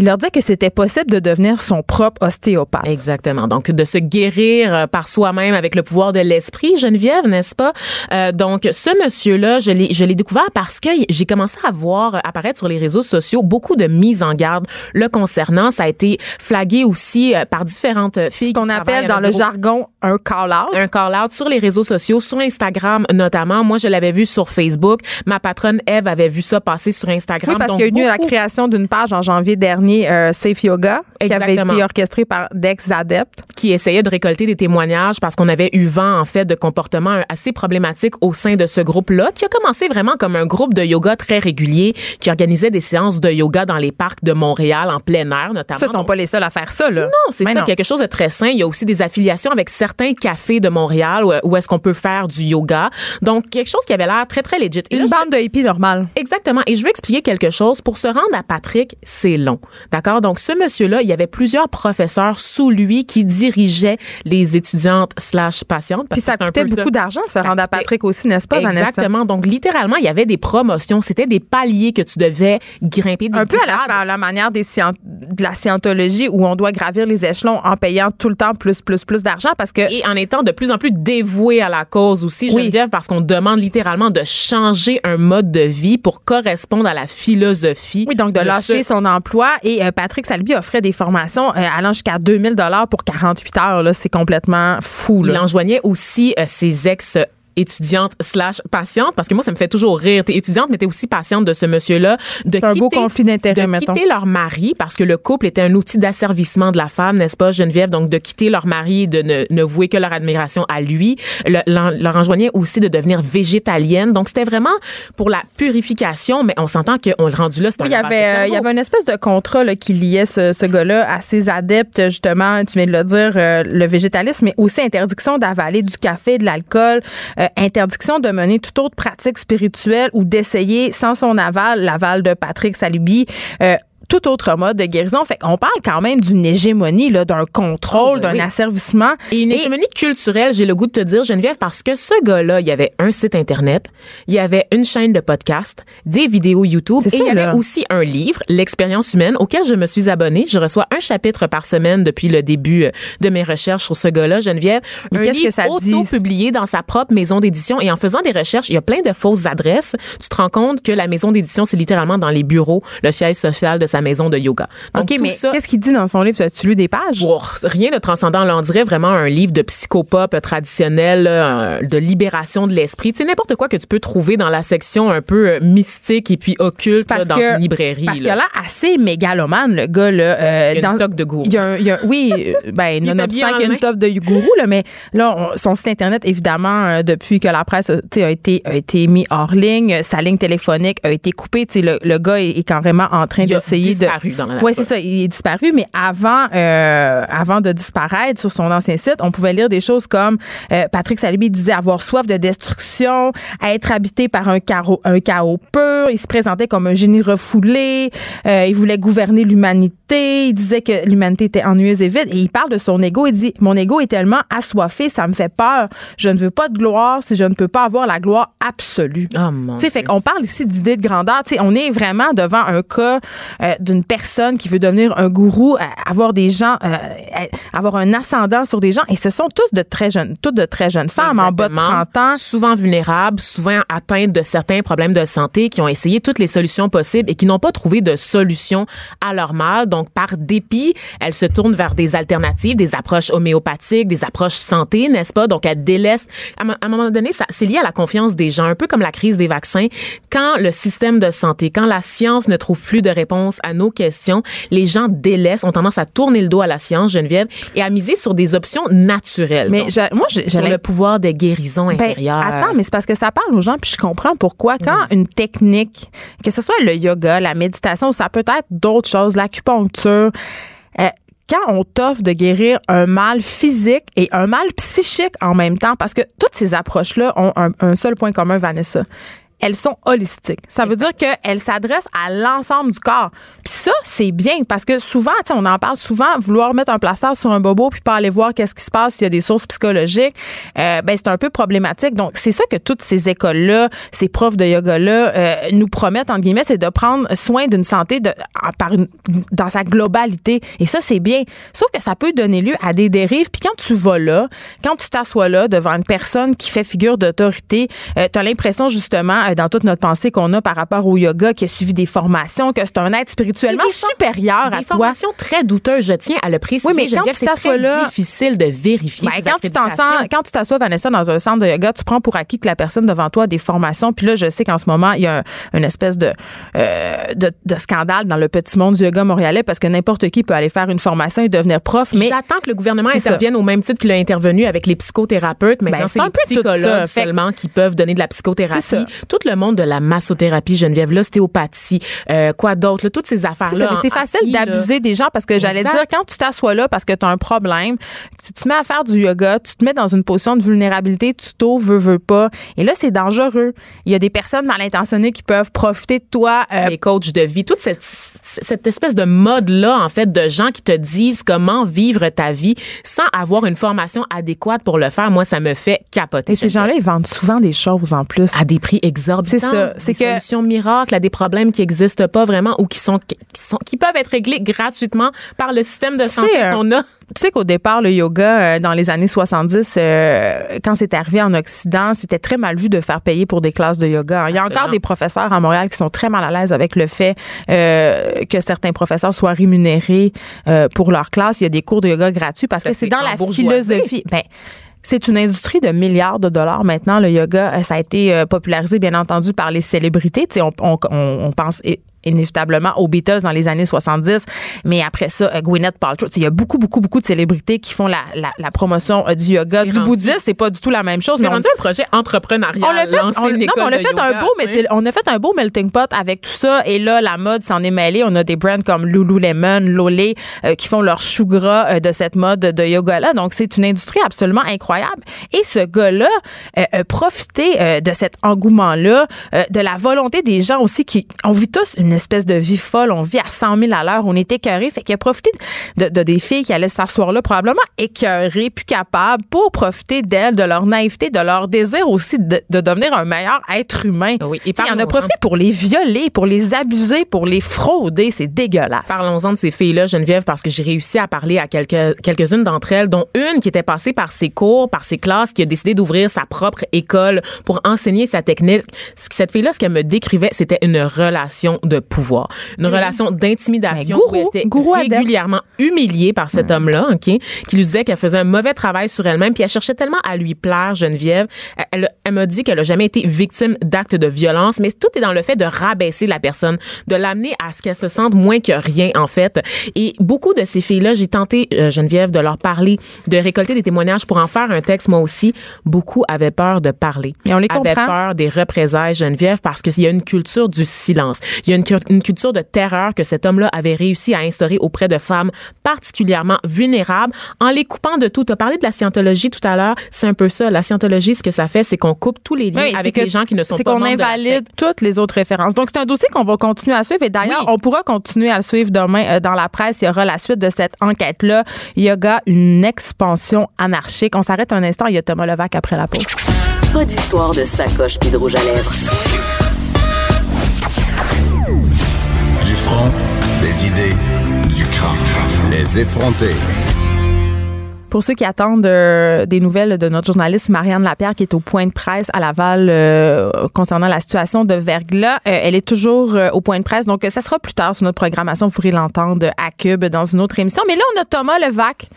il leur dit que c'était possible de devenir son propre ostéopathe. Exactement. Donc, de se guérir euh, par soi-même avec le pouvoir de l'esprit, Geneviève, n'est-ce pas? Euh, donc, ce monsieur-là, je l'ai, je l'ai découvert parce que j'ai commencé à voir apparaître sur les réseaux sociaux beaucoup de mises en garde le concernant. Ça a été flagué aussi euh, par différentes filles. Ce qu'on appelle dans le jargon un call-out. Un call-out sur les réseaux sociaux, sur Instagram notamment. Moi, je l'avais vu sur Facebook. Ma patronne Eve avait vu ça passer sur Instagram. Oui, parce qu'il y a eu la création d'une page en janvier dernier, euh, Safe Yoga, qui avait Exactement. été orchestrée par Dex Adept. qui essayait de récolter des témoignages parce qu'on avait eu vent en fait de comportements assez problématiques au sein de ce groupe-là qui a commencé vraiment comme un groupe de yoga très régulier qui organisait des séances de yoga dans les parcs de Montréal en plein air notamment. Ça, ils sont pas les seuls à faire ça, là. non, c'est ça, non. quelque chose de très sain. Il y a aussi des affiliations avec certains cafés de Montréal où, est-ce qu'on peut faire du yoga. Donc, quelque chose qui avait l'air très, très legit. Et là, Une je- bande de hippies normale. Exactement. Et je veux expliquer quelque chose. Pour se rendre à Patrick, c'est long. D'accord? Donc, ce monsieur-là, il y avait plusieurs professeurs sous lui qui dirigeaient les étudiantes slash patientes. parce Puis ça que coûtait ça. beaucoup d'argent, se Ça rendre à Patrick aussi, n'est-ce pas, Vanessa? Exactement. Donc, littéralement, il y avait des promotions. C'était des paliers que tu devais grimper. Des Un peu à la, à la manière des de la scientologie où on doit gravir les échelons en payant tout le temps plus, plus, plus d'argent parce que et en étant de plus en plus dévoué à la cause aussi, Oui. Geneviève, parce qu'on demande littéralement de changer un mode de vie pour correspondre à la philosophie. Oui, donc de lâcher ce- son emploi. Et euh, Patrick Salby offrait des formations euh, allant jusqu'à 2000 dollars pour 48 heures. C'est complètement fou. Il Là. enjoignait aussi euh, ses ex étudiante slash patiente parce que moi ça me fait toujours rire. T'es étudiante mais t'es aussi patiente de ce monsieur là de C'est un beau quitter- conflit d'intérêts, de mettons. quitter leur mari parce que le couple était un outil d'asservissement de la femme n'est-ce pas Geneviève? Donc de quitter leur mari de ne, ne vouer que leur admiration à lui. Le- leur enjoignait aussi de devenir végétalienne. Donc c'était vraiment pour la purification mais on s'entend qu'on le rendu là c'est un Oui, il y avait, il y avait une espèce de contrat là, qui liait ce, ce gars-là à ses adeptes, justement, tu viens de le dire, euh, le végétalisme, mais aussi interdiction d'avaler du café, de l'alcool, euh, interdiction de mener toute autre pratique spirituelle ou d'essayer, sans son aval, l'aval de Patrick Salubi, euh, tout autre mode de guérison. Fait qu'on parle quand même d'une hégémonie, là, d'un contrôle, Oh, ben d'un oui. asservissement. Et une hégémonie culturelle, j'ai le goût de te dire, Geneviève, parce que ce gars-là, il y avait un site Internet, il y avait une chaîne de podcast, des vidéos YouTube, et ça, il y avait là. aussi un livre, L'expérience humaine, auquel je me suis abonnée. Je reçois un chapitre par semaine depuis le début euh, de mes recherches sur ce gars-là, Geneviève. Mais un qu'est-ce que livre ça auto-publié dans sa propre maison d'édition. Et en faisant des recherches, il y a plein de fausses adresses. Tu te rends compte que la maison d'édition, c'est littéralement dans les bureaux, le siège social de sa maison de yoga. Donc, OK, mais ça, qu'est-ce qu'il dit dans son livre? As-tu lu des pages? Rien de transcendant. Là, on dirait vraiment un livre de psychopop traditionnel, là, un- de libération de l'esprit. Tu sais, n'importe quoi que tu peux trouver dans la section un peu euh, mystique et puis occulte là, dans que- une librairie. Parce là. a l'air assez mégalomane, le gars. Là, euh, Il y a une toque de gourou. Il y a un- il y a- oui, euh, ben, nonobstant qu'il y a une top de gourou, là, mais là, on- son site Internet, évidemment, euh, depuis que la presse euh, a été, a été mis hors ligne, euh, sa ligne téléphonique a été coupée. Le, le gars est, est carrément en train Il d'essayer de. disparu dans la nature. Oui, c'est ça. Il est disparu, mais avant, euh, avant de disparaître sur son ancien site, on pouvait lire des choses comme euh, Patrick Salibi disait avoir soif de destruction, être habité par un, carreau, un chaos pur. Il se présentait comme un génie refoulé. Euh, il voulait gouverner l'humanité. Il disait que l'humanité était ennuyeuse et vide. Et il parle de son ego. Il dit Mon ego est tellement assoiffé, ça me fait peur. Je ne veux pas de gloire si je ne peux pas avoir la gloire absolue. Oh mon Tu sais, fait Dieu. qu'on parle ici d'idée de grandeur. Tu sais, on est vraiment devant un cas euh, d'une personne qui veut devenir un gourou, euh, avoir des gens, euh, euh, avoir un ascendant sur des gens. Et ce sont tous de très jeunes, toutes de très jeunes femmes en bas de Exactement. 30 ans. Souvent vulnérables, souvent atteintes de certains problèmes de santé, qui ont essayé toutes les solutions possibles et qui n'ont pas trouvé de solution à leur mal. Donc, par dépit, elles se tournent vers des alternatives, des approches homéopathiques, des approches santé, n'est-ce pas? Donc, elles délaissent. À un- à un moment donné, ça, c'est lié à la confiance des gens, un peu comme la crise des vaccins. Quand le système de santé, quand la science ne trouve plus de réponse à nos questions, les gens délaissent, ont tendance à tourner le dos à la science, Geneviève, et à miser sur des options naturelles. Mais Donc, je- moi, j'ai sur le pouvoir de guérison Ben, intérieure. attends, mais c'est parce que ça parle aux gens, puis je comprends pourquoi. Quand une technique, que ce soit le yoga, la méditation, ou ça peut être d'autres choses, l'acupuncture, euh, quand on t'offre de guérir un mal physique et un mal psychique en même temps, parce que toutes ces approches-là ont un, un seul point commun, Vanessa. Elles sont holistiques. Ça veut dire qu'elles s'adressent à l'ensemble du corps. Puis ça, c'est bien parce que souvent, on en parle souvent, vouloir mettre un plaster sur un bobo puis pas aller voir qu'est-ce qui se passe s'il y a des sources psychologiques, euh, ben c'est un peu problématique. Donc c'est ça que toutes ces écoles-là, ces profs de yoga-là euh, nous promettent entre guillemets, c'est de prendre soin d'une santé de, en- par une- dans sa globalité. Et ça, c'est bien. Sauf que ça peut donner lieu à des dérives. Puis quand tu vas là, quand tu t'assois là devant une personne qui fait figure d'autorité, tu as l'impression justement, euh, dans toute notre pensée qu'on a par rapport au yoga, qui a suivi des formations, que c'est un être spirituellement Des supérieur à Des toi. formations très douteuses, je tiens à le préciser. Oui, mais quand Geneviève, tu c'est t'assois là- difficile de vérifier Ben, quand tu quand t'assois, Vanessa, dans un centre de yoga, tu prends pour acquis que la personne devant toi a des formations. Puis là, je sais qu'en ce moment, il y a un- une espèce de, euh, de, de scandale dans le petit monde du yoga montréalais parce que n'importe qui peut aller faire une formation et devenir prof. Mais J'attends que le gouvernement ça. intervienne au même titre qu'il a intervenu avec les psychothérapeutes. Maintenant, Ben, c'est les psychologues seulement qui peuvent donner de la psychothérapie. Tout le monde de la massothérapie, Geneviève, l'ostéopathie, euh, quoi d'autre, toutes ces affaires-là. c'est en- facile d'abuser des gens parce que j'allais dire, quand tu t'assois là parce que tu as un problème, tu te mets à faire du yoga, tu te mets dans une position de vulnérabilité, tu t'ouvres, veux, veux pas. Et là, c'est dangereux. Il y a des personnes mal intentionnées qui peuvent profiter de toi. euh, les coachs de vie, toute cette, cette espèce de mode-là, en fait, de gens qui te disent comment vivre ta vie sans avoir une formation adéquate pour le faire, moi, ça me fait capoter. et ces gens-là, ils vendent souvent des choses en plus. à des prix exorbitants. C'est ça. C'est des que- solutions miracles à des problèmes qui n'existent pas vraiment ou qui sont, qui sont qui peuvent être réglés gratuitement par le système de santé euh, qu'on a. Tu sais qu'au départ, le yoga, euh, dans les années 70, euh, quand c'est arrivé en Occident, c'était très mal vu de faire payer pour des classes de yoga. Il y a Absolument. encore des professeurs à Montréal qui sont très mal à l'aise avec le fait euh, que certains professeurs soient rémunérés pour leur classe. Il y a des cours de yoga gratuits parce Ça que c'est dans la philosophie. Ben, c'est une industrie de milliards de dollars maintenant. Le yoga, euh, ça a été euh, popularisé, bien entendu, par les célébrités. Tu sais, on, on, on, pense inévitablement aux Beatles dans les années 70, mais après ça, euh, Gwyneth Paltrow. Il y a beaucoup, beaucoup, beaucoup de célébrités qui font la, la, la promotion euh, du yoga. Du rendu- bouddhisme, c'est pas du tout la même chose. C'est on- rendu un projet entrepreneurial. on a fait, on, une non, mais école on a fait un beau, tu sais. métil- on a fait un beau melting pot avec tout ça. Et là, la mode s'en est mêlée. On a des brands comme Lululemon, Lolé, euh, qui font leur chou gras euh, de cette mode de yoga-là. Donc, c'est une industrie absolument incroyable. Et ce gars-là euh, a profité de cet engouement-là, de la volonté des gens aussi qui, on vit tous une espèce de vie folle. On vit à 100 000 à l'heure. On est écœurés. Fait qu'il a profité de, de des filles qui allaient s'asseoir là, probablement écœurées, plus capables, pour profiter d'elles, de leur naïveté, de leur désir aussi de, de devenir un meilleur être humain. Oui, et il en a profité pour les violer, pour les abuser, pour les frauder. C'est dégueulasse. Parlons-en de ces filles-là, Geneviève, parce que j'ai réussi à parler à quelques, quelques-unes d'entre elles, dont une qui était passée par ses cours, par ses classes, qui a décidé d'ouvrir sa propre école pour enseigner sa technique. Ce que Cette fille-là, ce qu'elle me décrivait, c'était une relation de pouvoir, une relation d'intimidation. Gourou, où elle était gourou régulièrement humiliée par cet homme-là, OK, qui lui disait qu'elle faisait un mauvais travail sur elle-même, puis elle cherchait tellement à lui plaire, Geneviève. Elle, elle, elle m'a dit qu'elle a jamais été victime d'actes de violence, mais tout est dans le fait de rabaisser la personne, de l'amener à ce qu'elle se sente moins que rien, en fait. Et beaucoup de ces filles-là, j'ai tenté, euh, Geneviève, de leur parler, de récolter des témoignages pour en faire un texte, moi aussi. Beaucoup avaient peur de parler. Et on les avaient comprend. peur des représailles, Geneviève, parce qu'il y a une culture du silence. Il y a une, une culture de terreur que cet homme-là avait réussi à instaurer auprès de femmes particulièrement vulnérables en les coupant de tout. Tu as parlé de la scientologie tout à l'heure. C'est un peu ça. La scientologie, ce que ça fait, c'est qu'on coupe tous les liens Oui, c'est avec que- les gens qui ne sont C'est pas qu'on membres de la invalide toutes les autres références. Donc, c'est un dossier qu'on va continuer à suivre. Et d'ailleurs, Oui. on pourra continuer à le suivre demain euh, dans la presse. Il y aura la suite de cette enquête-là. Yoga, une expansion anarchique. On s'arrête un instant. Il y a Thomas Levac après la pause. Pas d'histoire de sacoche puis de rouge à lèvres. Front, des idées, du crâne. Les effronter. Pour ceux qui attendent euh, des nouvelles de notre journaliste Marianne Lapierre, qui est au point de presse à Laval euh, concernant la situation de verglas, euh, elle est toujours euh, au point de presse. Donc, euh, ça sera plus tard sur notre programmation. Vous pourrez l'entendre à Cube dans une autre émission. Mais là, on a Thomas Levac.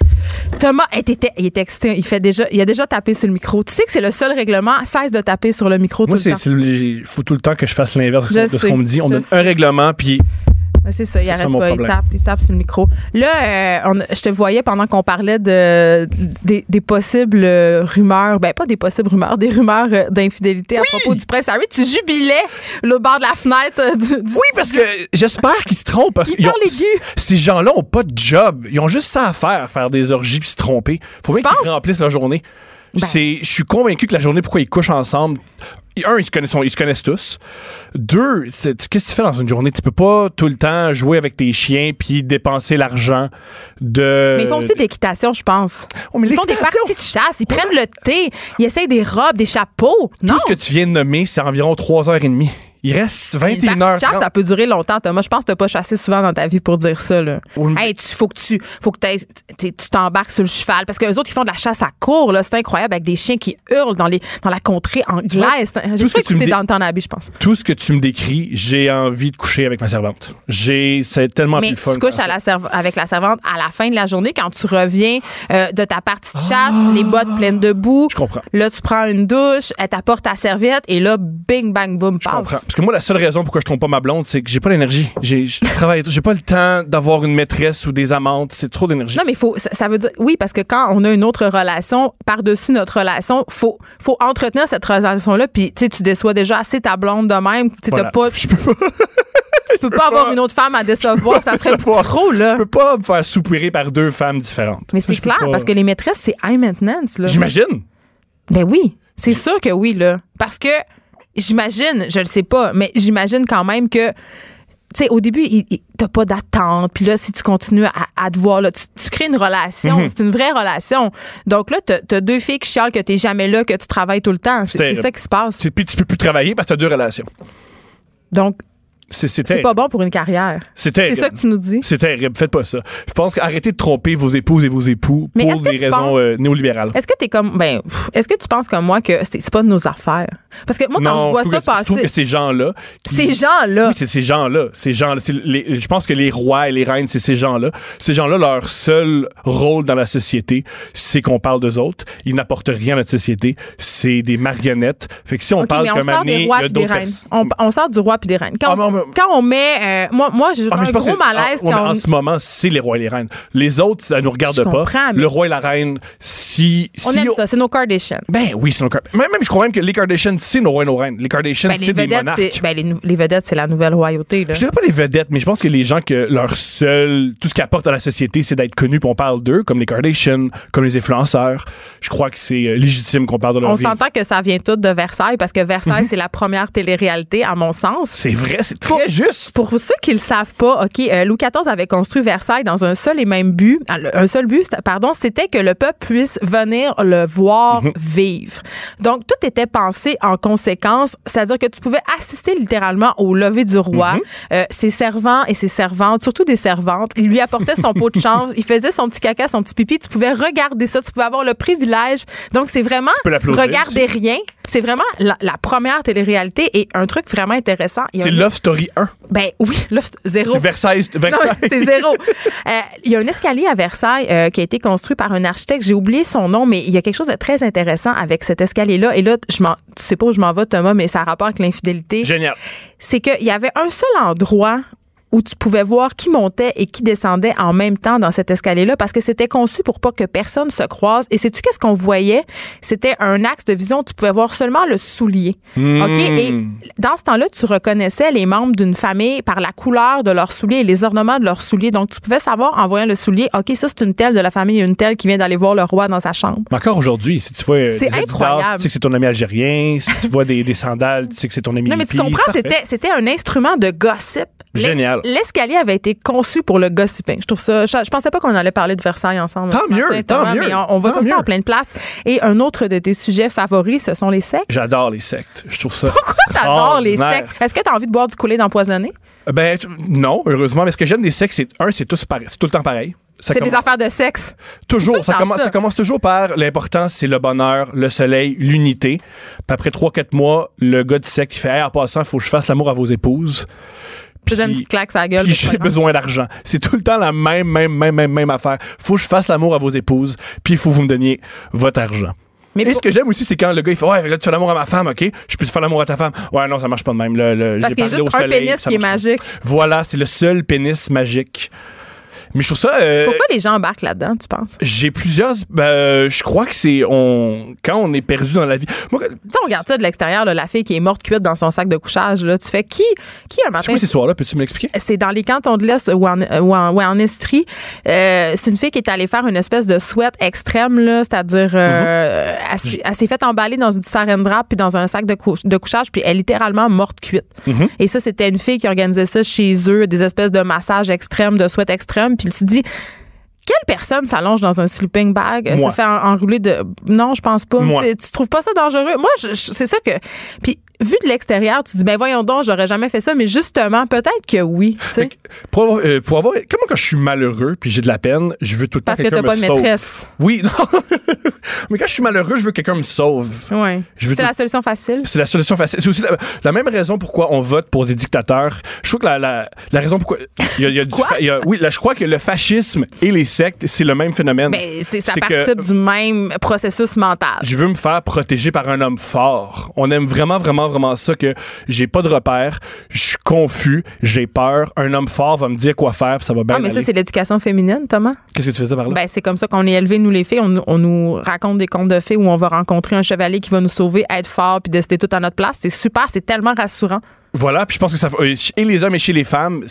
Thomas, il était, il est excité. Il fait déjà, il a déjà tapé sur le micro. Tu sais que c'est le seul règlement. Cesse de taper sur le micro Moi, tout le temps. c'est le- il faut tout le temps que je fasse l'inverse de ce qu'on me dit. On donne sais. un règlement, puis C'est ça, il arrête pas. Il tape, il tape sur le micro. Là, euh, on- je te voyais pendant qu'on parlait de, des, des possibles euh, rumeurs, ben pas des possibles rumeurs, des rumeurs euh, d'infidélité à propos du prince Harry. Tu jubilais le bord de la fenêtre du, du Oui, parce que j'espère qu'ils se trompent. Parce Il que parle aigu. ces gens-là ont pas de job. Ils ont juste ça à faire, faire des orgies puis se tromper. Faut bien qu'ils remplissent leur journée. Ben. C'est, je suis convaincu que la journée, pourquoi ils couchent ensemble, un, ils se connaissent, ils se connaissent tous. Deux, qu'est-ce que tu fais dans une journée? Tu peux pas tout le temps jouer avec tes chiens puis dépenser l'argent de. Mais ils font aussi de l'équitation, je pense. Oh, mais ils font des parties de chasse, ils prennent le thé, ils essayent des robes, des chapeaux. Non. Tout ce que tu viens de nommer, c'est environ 3h30. Il reste Une partie de 21h. chasse, ça peut durer longtemps, Thomas. Je pense que t'as pas chassé souvent dans ta vie pour dire ça, là. Oui. Hey, tu, faut que tu, faut que tu t'embarques sur le cheval. Parce que les autres, ils font de la chasse à court. C'est incroyable avec des chiens qui hurlent dans les, dans la contrée anglaise. J'ai tout ce pas que tu me écouté dis- dans ton habit, je pense. Tout ce que tu me décris, j'ai envie de coucher avec ma servante. J'ai, c'est tellement Mais plus tu fun. couches à la serv- avec la servante à la fin de la journée quand tu reviens euh, de ta partie de chasse, Ah. les bottes pleines de boue. Je comprends. Là, tu prends une douche, elle t'apporte ta serviette et là, bing, bang, boom, Je paf. Parce que moi, la seule raison pourquoi je trompe pas ma blonde, c'est que j'ai pas l'énergie. J'ai, je travaille, j'ai pas le temps d'avoir une maîtresse ou des amantes. C'est trop d'énergie. Non, mais faut, ça, ça veut dire, oui, parce que quand on a une autre relation, par-dessus notre relation, faut, faut entretenir cette relation-là, puis tu sais, tu déçois déjà assez ta blonde de même. Tu Voilà. pas, Je peux pas, tu peux pas avoir une autre femme à décevoir, ça serait trop, là. je peux pas me faire soupirer par deux femmes différentes. Mais c'est clair, parce que les maîtresses, c'est high maintenance, là. J'imagine. Ben oui, c'est sûr que oui, là. Parce que j'imagine, je le sais pas, mais j'imagine quand même que. Tu sais, au début, t'as pas d'attente. Puis là, si tu continues à, à te voir, là, tu, tu crées une relation. Mhm. C'est une vraie relation. Donc là, t'as as deux filles qui chialent que t'es jamais là, que tu travailles tout le temps. C'est ça qui se passe. Puis tu peux plus travailler parce que t'as deux relations. Donc, C'est, pas bon pour une carrière. C'est ça que tu nous dis. C'est terrible. Faites pas ça. Je pense qu'arrêtez de tromper vos épouses et vos époux Mais pour des raisons penses- euh, néolibérales. Est-ce que t'es comme. Ben, est-ce que tu penses comme moi que c'est pas de nos affaires? Parce que moi, quand non, je vois ça que- je trouve passer. que ces gens-là. Ces gens-là. Oui, c'est ces gens-là. Ces les- je pense que les rois et les reines, c'est ces gens-là. Ces gens-là, leur seul rôle dans la société, c'est qu'on parle d'eux autres. Ils n'apportent rien à notre société. C'est des marionnettes. Fait que si on OK, parle on comme personnes. On, on sort du roi puis des reines. Quand, Ah, mais on quand on met... euh, moi, moi j'ai Ah, un gros que- malaise ah, mais quand en on... ce moment, c'est les rois et les reines. Les autres, ça nous regarde Je pas. mais- Le roi et la reine, si. On aime ça, c'est nos Kardashians. Ben oui, c'est nos Kar- Même, même, je crois même que les Kardashians, c'est nos rois et nos reines. Les Kardashians, Ben, c'est des monarques. ben, les, vedettes, c'est la nouvelle royauté. Là. Je dirais pas les vedettes, mais je pense que les gens que leur seul, tout ce qu'ils apportent à la société, c'est d'être connus, puis on parle d'eux, comme les Kardashians, comme les influenceurs. Je crois que c'est euh, légitime qu'on parle de leur On s'entend que ça vient tout de Versailles parce que Versailles, c'est la première télé-réalité, à mon sens. C'est vrai, c'est Pour- très juste. Pour ceux qui le savent pas, OK, euh, Louis XIV avait construit Versailles dans un seul et même but. Ah, Un seul but, pardon, c'était que le peuple puisse venir le voir Mhm. vivre. Donc, tout était pensé en conséquence, c'est-à-dire que tu pouvais assister littéralement au lever du roi. Mhm. Euh, ses servants et ses servantes, surtout des servantes, il lui apportait son pot de chanvre, il faisait son petit caca, son petit pipi. Tu pouvais regarder ça, tu pouvais avoir le privilège. Donc, c'est vraiment regarder aussi. rien. C'est vraiment la, la première télé-réalité et un truc vraiment intéressant. C'est Love Story 1. ben oui, c'est zéro. C'est Versailles. c'est zéro. Euh, Il y a un escalier à Versailles euh, qui a été construit par un architecte. J'ai oublié son nom, mais il y a quelque chose de très intéressant avec cet escalier-là. Et là, je m'en, tu sais pas où je m'en vais, Thomas, mais ça a rapport avec l'infidélité. Génial. C'est qu'il y avait un seul endroit où tu pouvais voir qui montait et qui descendait en même temps dans cet escalier-là parce que c'était conçu pour pas que personne se croise. Et sais-tu qu'est-ce qu'on voyait? C'était un axe de vision où tu pouvais voir seulement le soulier. Hmm. OK? Et dans ce temps-là, tu reconnaissais les membres d'une famille par la couleur de leurs souliers et les ornements de leurs souliers. Donc, tu pouvais savoir en voyant le soulier, OK, ça, c'est une telle de la famille, une telle qui vient d'aller voir le roi dans sa chambre. Mais encore aujourd'hui, si tu vois euh, C'est des incroyable. tu sais que c'est ton ami algérien. Si tu vois des, des sandales, tu sais que c'est ton ami Non, mais tu comprends, c'était, c'était un instrument de gossip. Génial. L'escalier avait été conçu pour le gossiping. Je trouve ça. Je, je pensais pas qu'on allait parler de Versailles ensemble. Tant mieux, matin, tant Thomas, mieux, Mais on, on va tant tout mieux. en plein de place. Et un autre de tes sujets favoris, ce sont les sectes. J'adore les sectes. Je trouve ça. Pourquoi t'adores les sectes? Est-ce que t'as envie de boire du coulé d'empoisonné? Ben, non, heureusement. Mais ce que j'aime des sectes, c'est un, c'est. C'est tout le temps pareil. C'est des affaires de sexe. Toujours, tout ça commence, ça. ça commence toujours par l'important, c'est le bonheur, le soleil, l'unité. Puis après 3-4 mois, le gars du secte, il fait hey, en passant, il faut que je fasse l'amour à vos épouses. Je donne une petite claque la gueule. J'ai besoin d'argent. C'est tout le temps la même, même, même, même, même affaire. Faut que je fasse l'amour à vos épouses, puis il faut que vous me donniez votre argent. Mais Et ce que j'aime aussi, c'est quand le gars il fait Ouais, là, tu fais l'amour à ma femme, OK? Je peux te faire l'amour à ta femme? Ouais, non, ça marche pas de même. Le- Parce qu'il y a juste un soleil, pénis qui est pas. magique. Voilà, c'est le seul pénis magique. Mais je trouve ça. euh, Pourquoi les gens embarquent là-dedans, tu penses? J'ai plusieurs. ben, je crois que c'est on quand on est perdu dans la vie. Moi, Tu sais, on regarde ça de l'extérieur, là, la fille qui est morte cuite dans son sac de couchage. Là, tu fais qui, qui un c'est matin quoi ces soirs-là Peux-tu me l'expliquer? c'est dans les cantons de l'Est ou en, ou en, ouais, en Estrie. Euh, c'est une fille qui est allée faire une espèce de sweat extrême, là, c'est-à-dire euh, elle, s'est- elle s'est fait emballer dans une saran wrap puis dans un sac de, de couchage, puis elle est littéralement morte cuite. Et ça, c'était une fille qui organisait ça chez eux, des espèces de massages extrêmes, de sweat extrême. Puis tu te dis, quelle personne s'allonge dans un sleeping bag, euh, Moi. se fait en- enrouler de... Non, je pense pas. Moi. Tu, tu trouves pas ça dangereux? Moi, je- je- c'est ça que... Puis vu de l'extérieur, tu dis, ben voyons donc, j'aurais jamais fait ça. Mais justement, peut-être que oui. que Pour euh, pour avoir- comment quand je suis malheureux puis j'ai de la peine, je veux tout le temps Parce que quelqu'un t'as pas de sauve. maîtresse. Oui, non. mais quand je suis malheureux, je veux que quelqu'un me sauve. Ouais. C'est la solution facile. C'est la solution facile. C'est aussi la, la même raison pourquoi on vote pour des dictateurs. Je trouve que la, la, la raison pourquoi. Y a, y a du Quoi? fa- il y a- oui, là, je crois que le fascisme et les sectes, c'est le même phénomène. Ben, c'est ça que- participe du même processus mental. Je veux me faire protéger par un homme fort. On aime vraiment, vraiment, vraiment ça que j'ai pas de repères, je suis confus, j'ai peur. Un homme fort va me dire quoi faire, puis ça va bien Ah, mais ça, c'est l'éducation féminine, Thomas. Qu'est-ce que tu faisais par là? Ben, c'est comme ça qu'on est élevés, nous, les filles. On, on nous raconte des contes de fées où on va rencontrer un chevalier qui va nous sauver, être fort, puis décider tout à notre place. C'est super, c'est tellement rassurant. Voilà, puis je pense que ça euh, et les hommes et chez les femmes,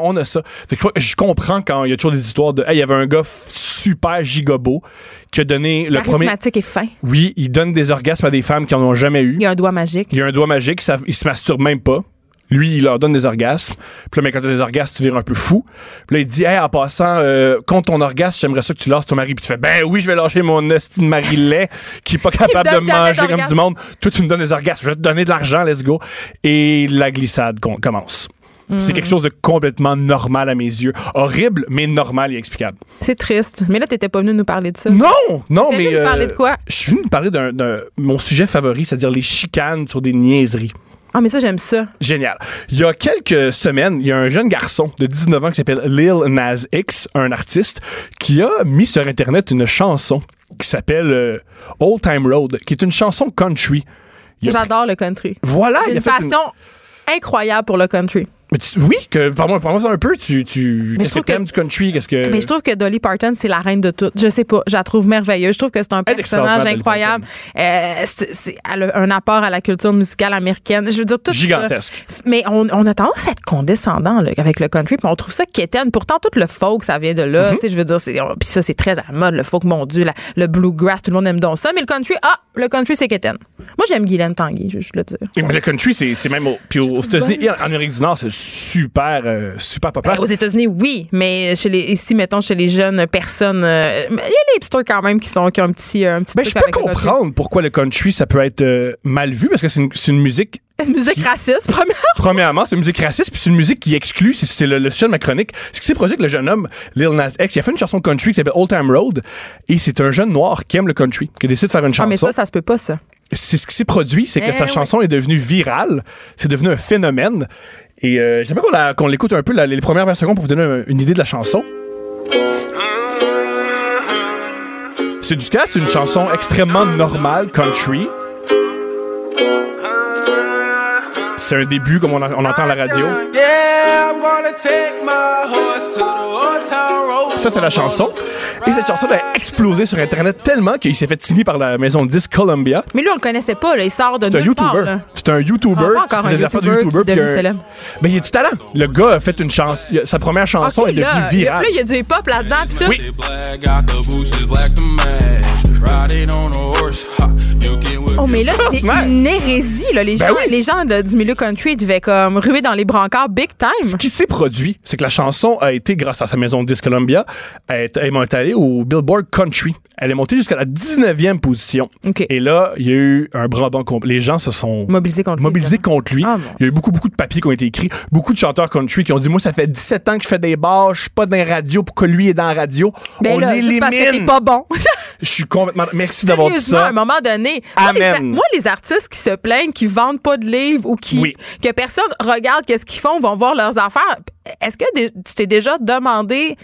on a ça. Fait que je comprends quand il y a toujours des histoires de hey, il y avait un gars super gigobo qui a donné le premier et fin. Oui, il donne des orgasmes à des femmes qui en ont jamais eu. Il y a un doigt magique. Il y a un doigt magique, ça, il se masturbe même pas. Lui, il leur donne des orgasmes. Puis là, mais quand t'as des orgasmes, tu vires un peu fou. Puis là, il dit, hey, en passant, euh, contre ton orgasme, j'aimerais ça que tu lâches ton mari. Puis tu fais, ben oui, je vais lâcher mon esti de mari laid qui est pas capable de manger comme du monde. Toi, tu me donnes des orgasmes. Je vais te donner de l'argent, let's go. Et la glissade com- commence. C'est quelque chose de complètement normal à mes yeux. Horrible, mais normal et explicable. C'est triste. Mais là, t'étais pas venu nous parler de ça. Non, non, mais. venu nous parler de quoi? Je suis venu nous parler d'un, d'un- mon sujet favori, c'est-à-dire les chicanes sur des niaiseries. Ah, mais ça, j'aime ça. Génial. Il y a quelques semaines, il y a un jeune garçon de 19 ans qui s'appelle Lil Nas X, un artiste, qui a mis sur Internet une chanson qui s'appelle euh, Old Time Road, qui est une chanson country. J'adore le country. Voilà, il a une fait passion incroyable pour le country. Mais tu- oui, que parle-moi ça un peu. Tu, tu, qu'est-ce que t'aimes du country? Qu'est-ce que Mais je trouve que Dolly Parton, c'est la reine de tout. Je sais pas, je la trouve merveilleuse. Je trouve que c'est un personnage incroyable. Euh, c'est, elle a un apport à la culture musicale américaine. Je veux dire, tout ça. gigantesque Mais on, on a tendance à être condescendant là, avec le country, puis on trouve ça quétaine. Pourtant, tout le folk, ça vient de là. Sais, Je veux dire, puis ça, c'est très à la mode. Le folk, mon Dieu, la- le bluegrass, tout le monde aime donc ça. Mais le country, ah, le country, c'est quétaine. Moi, j'aime Guylaine Tanguy, je juste le dire. Mais le country, c'est même au, puis aux États-Unis en Amérique du Nord, c'est super, euh, super populaire. Ben, aux États-Unis, oui, mais chez les, ici, mettons, chez les jeunes personnes, euh, il y a les hipsters quand même qui, sont, qui ont un petit, un petit Ben, je peux country. comprendre pourquoi le country, ça peut être euh, mal vu, parce que c'est une, une musique Musique raciste, premièrement. Premièrement, c'est une musique raciste, puis c'est une musique qui exclut, c'est- le, le sujet de ma chronique. Ce qui s'est produit avec le jeune homme, Lil Nas X, il a fait une chanson country qui s'appelle Old Time Road, et c'est un jeune noir qui aime le country, qui décide de faire une Ah, chanson. mais ça, ça se peut pas, ça. C'est ce qui s'est produit, c'est que Eh sa oui. chanson est devenue virale, c'est devenu un phénomène. Et euh, j'aimerais qu'on l'écoute un peu, la- les premières 20 secondes, pour vous donner un- une idée de la chanson. C'est du cas, c'est une chanson extrêmement normale, country. C'est un début, comme on, en- on entend à la radio. Yeah, I'm gonna take my horse to the old town road. Ça, c'est la chanson. Et cette chanson a explosé sur Internet tellement qu'il s'est fait signer par la maison de disques Columbia. Mais lui, on le connaissait pas, là. Il sort de C'est un nulle part, YouTuber. C'est un YouTuber. Ah, pas encore un de YouTuber est puis un- célèbre. Ben, il y a du talent. Le gars a fait une chanson. Sa première chanson est devenue virale. là, il y a du hip-hop là-dedans, pis tout. Oui. Oh, mais là, c'est une hérésie, là. Les Ben gens, oui. les gens de- du milieu country devaient comme ruer dans les brancards big time. Ce qui s'est produit, c'est que la chanson a été, grâce à sa maison de disques Columbia, elle est, allée au Billboard Country. Elle est montée jusqu'à la 19e position. Et là, il y a eu un brabant complet. Les gens se sont Mobilisés contre lui, mobilisés évidemment. contre lui. Ah, il y a eu beaucoup, beaucoup de papiers qui ont été écrits. Beaucoup de chanteurs country qui ont dit Moi, ça fait 17 ans que je fais des bars, je suis pas dans les radios pour que lui est dans la radio. Ben On là, juste parce que pas bon. Je suis complètement. Merci d'avoir dit Sérieusement, à ça. un moment donné. Moi, les, Amen. moi, les artistes qui se plaignent, qui vendent pas de livres ou qui Oui. que personne regarde qu'est-ce qu'ils font, vont voir leurs affaires. Est-ce que tu t'es déjà demandé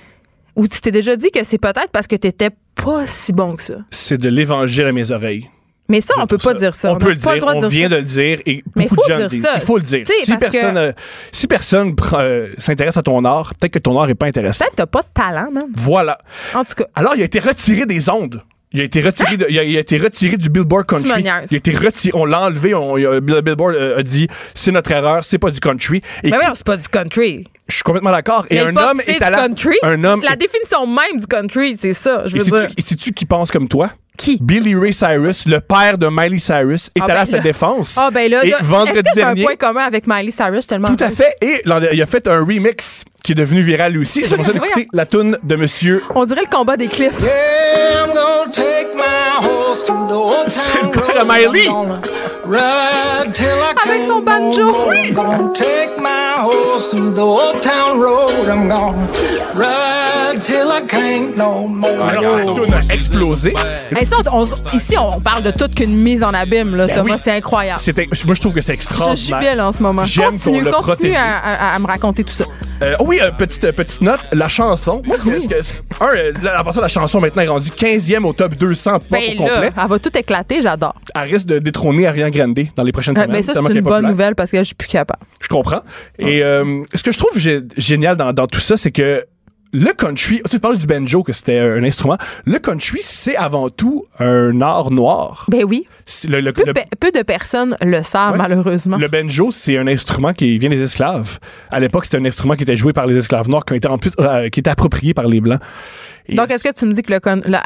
ou tu t'es déjà dit que c'est peut-être parce que t'étais pas si bon que ça? C'est de l'évangile à mes oreilles. Mais ça, on peut pas Ça, dire ça. On, peut n'a le pas dire, droit on dire vient de le dire et Mais beaucoup faut de gens dire le disent. ça. Il faut le dire. Si que- euh, si personne prend, euh, s'intéresse à ton art, peut-être que ton art est pas intéressant. Peut-être que t'as pas de talent, man. Voilà. En tout cas. Alors, il a été retiré des ondes. Il a été retiré, de- il, a, il a été retiré du Billboard Country. Il a été retiré. On l'a enlevé. On, le Billboard euh, a dit c'est notre erreur, c'est pas du country. Et Mais oui, c'est pas du country. je suis complètement d'accord. Et un homme est à la. Un homme. La est- définition même du country, c'est ça. Je et veux dire. et sais-tu qui pense comme toi? Qui? Billy Ray Cyrus, le père de Miley Cyrus, est Ah, allé ben à sa là. défense. Ah, ben là, et vendredi est-ce que un point commun avec Miley Cyrus tellement. Tout à fait. Et il a fait un remix qui est devenu viral lui aussi. C'est J'aimerais ça d'écouter la tune de Monsieur. On dirait le combat des cliffs. Yeah, I'm gonna take my horse to the old C'est le père de. Miley. I'm gonna ride till I Avec can't son banjo. Oui. I'm gonna take my horse to the old town road. I'm gonna ride till I can't no more. Alors, la tune a explosé. Hey, ça, on- on- ici, on parle de toute qu'une mise en abîme, là, Thomas. Ben oui. C'est incroyable. Moi, je trouve que c'est Je extraordinaire. suis belle en ce moment. J'aime qu'on Continue, le continue protège. à, à- à me raconter tout ça. Euh, oh oui, euh, petite, euh, petite note, la chanson. Moi, ce que- ce que- un, euh, la, la, la chanson maintenant est rendue 15e au top 200 pop Ben au là, complet. elle va tout éclater, j'adore. Elle risque de détrôner Ariana Grande dans les prochaines Euh, semaines. Ben ça, c'est une bonne populaire. nouvelle parce que je suis plus capable. Je comprends. Et euh, ce que je trouve gé- génial dans, dans tout ça, c'est que le country, tu parles du banjo, que c'était un instrument. Le country, c'est avant tout un art noir. Ben oui. C'est Le, le- Peu, le- pe- peu de personnes le savent, Ouais. malheureusement. le banjo, c'est un instrument qui vient des esclaves. À l'époque, c'était un instrument qui était joué par les esclaves noirs, qui était en plus, euh, qui était approprié par les blancs. Et- Donc, est-ce que tu me dis que le, con- le-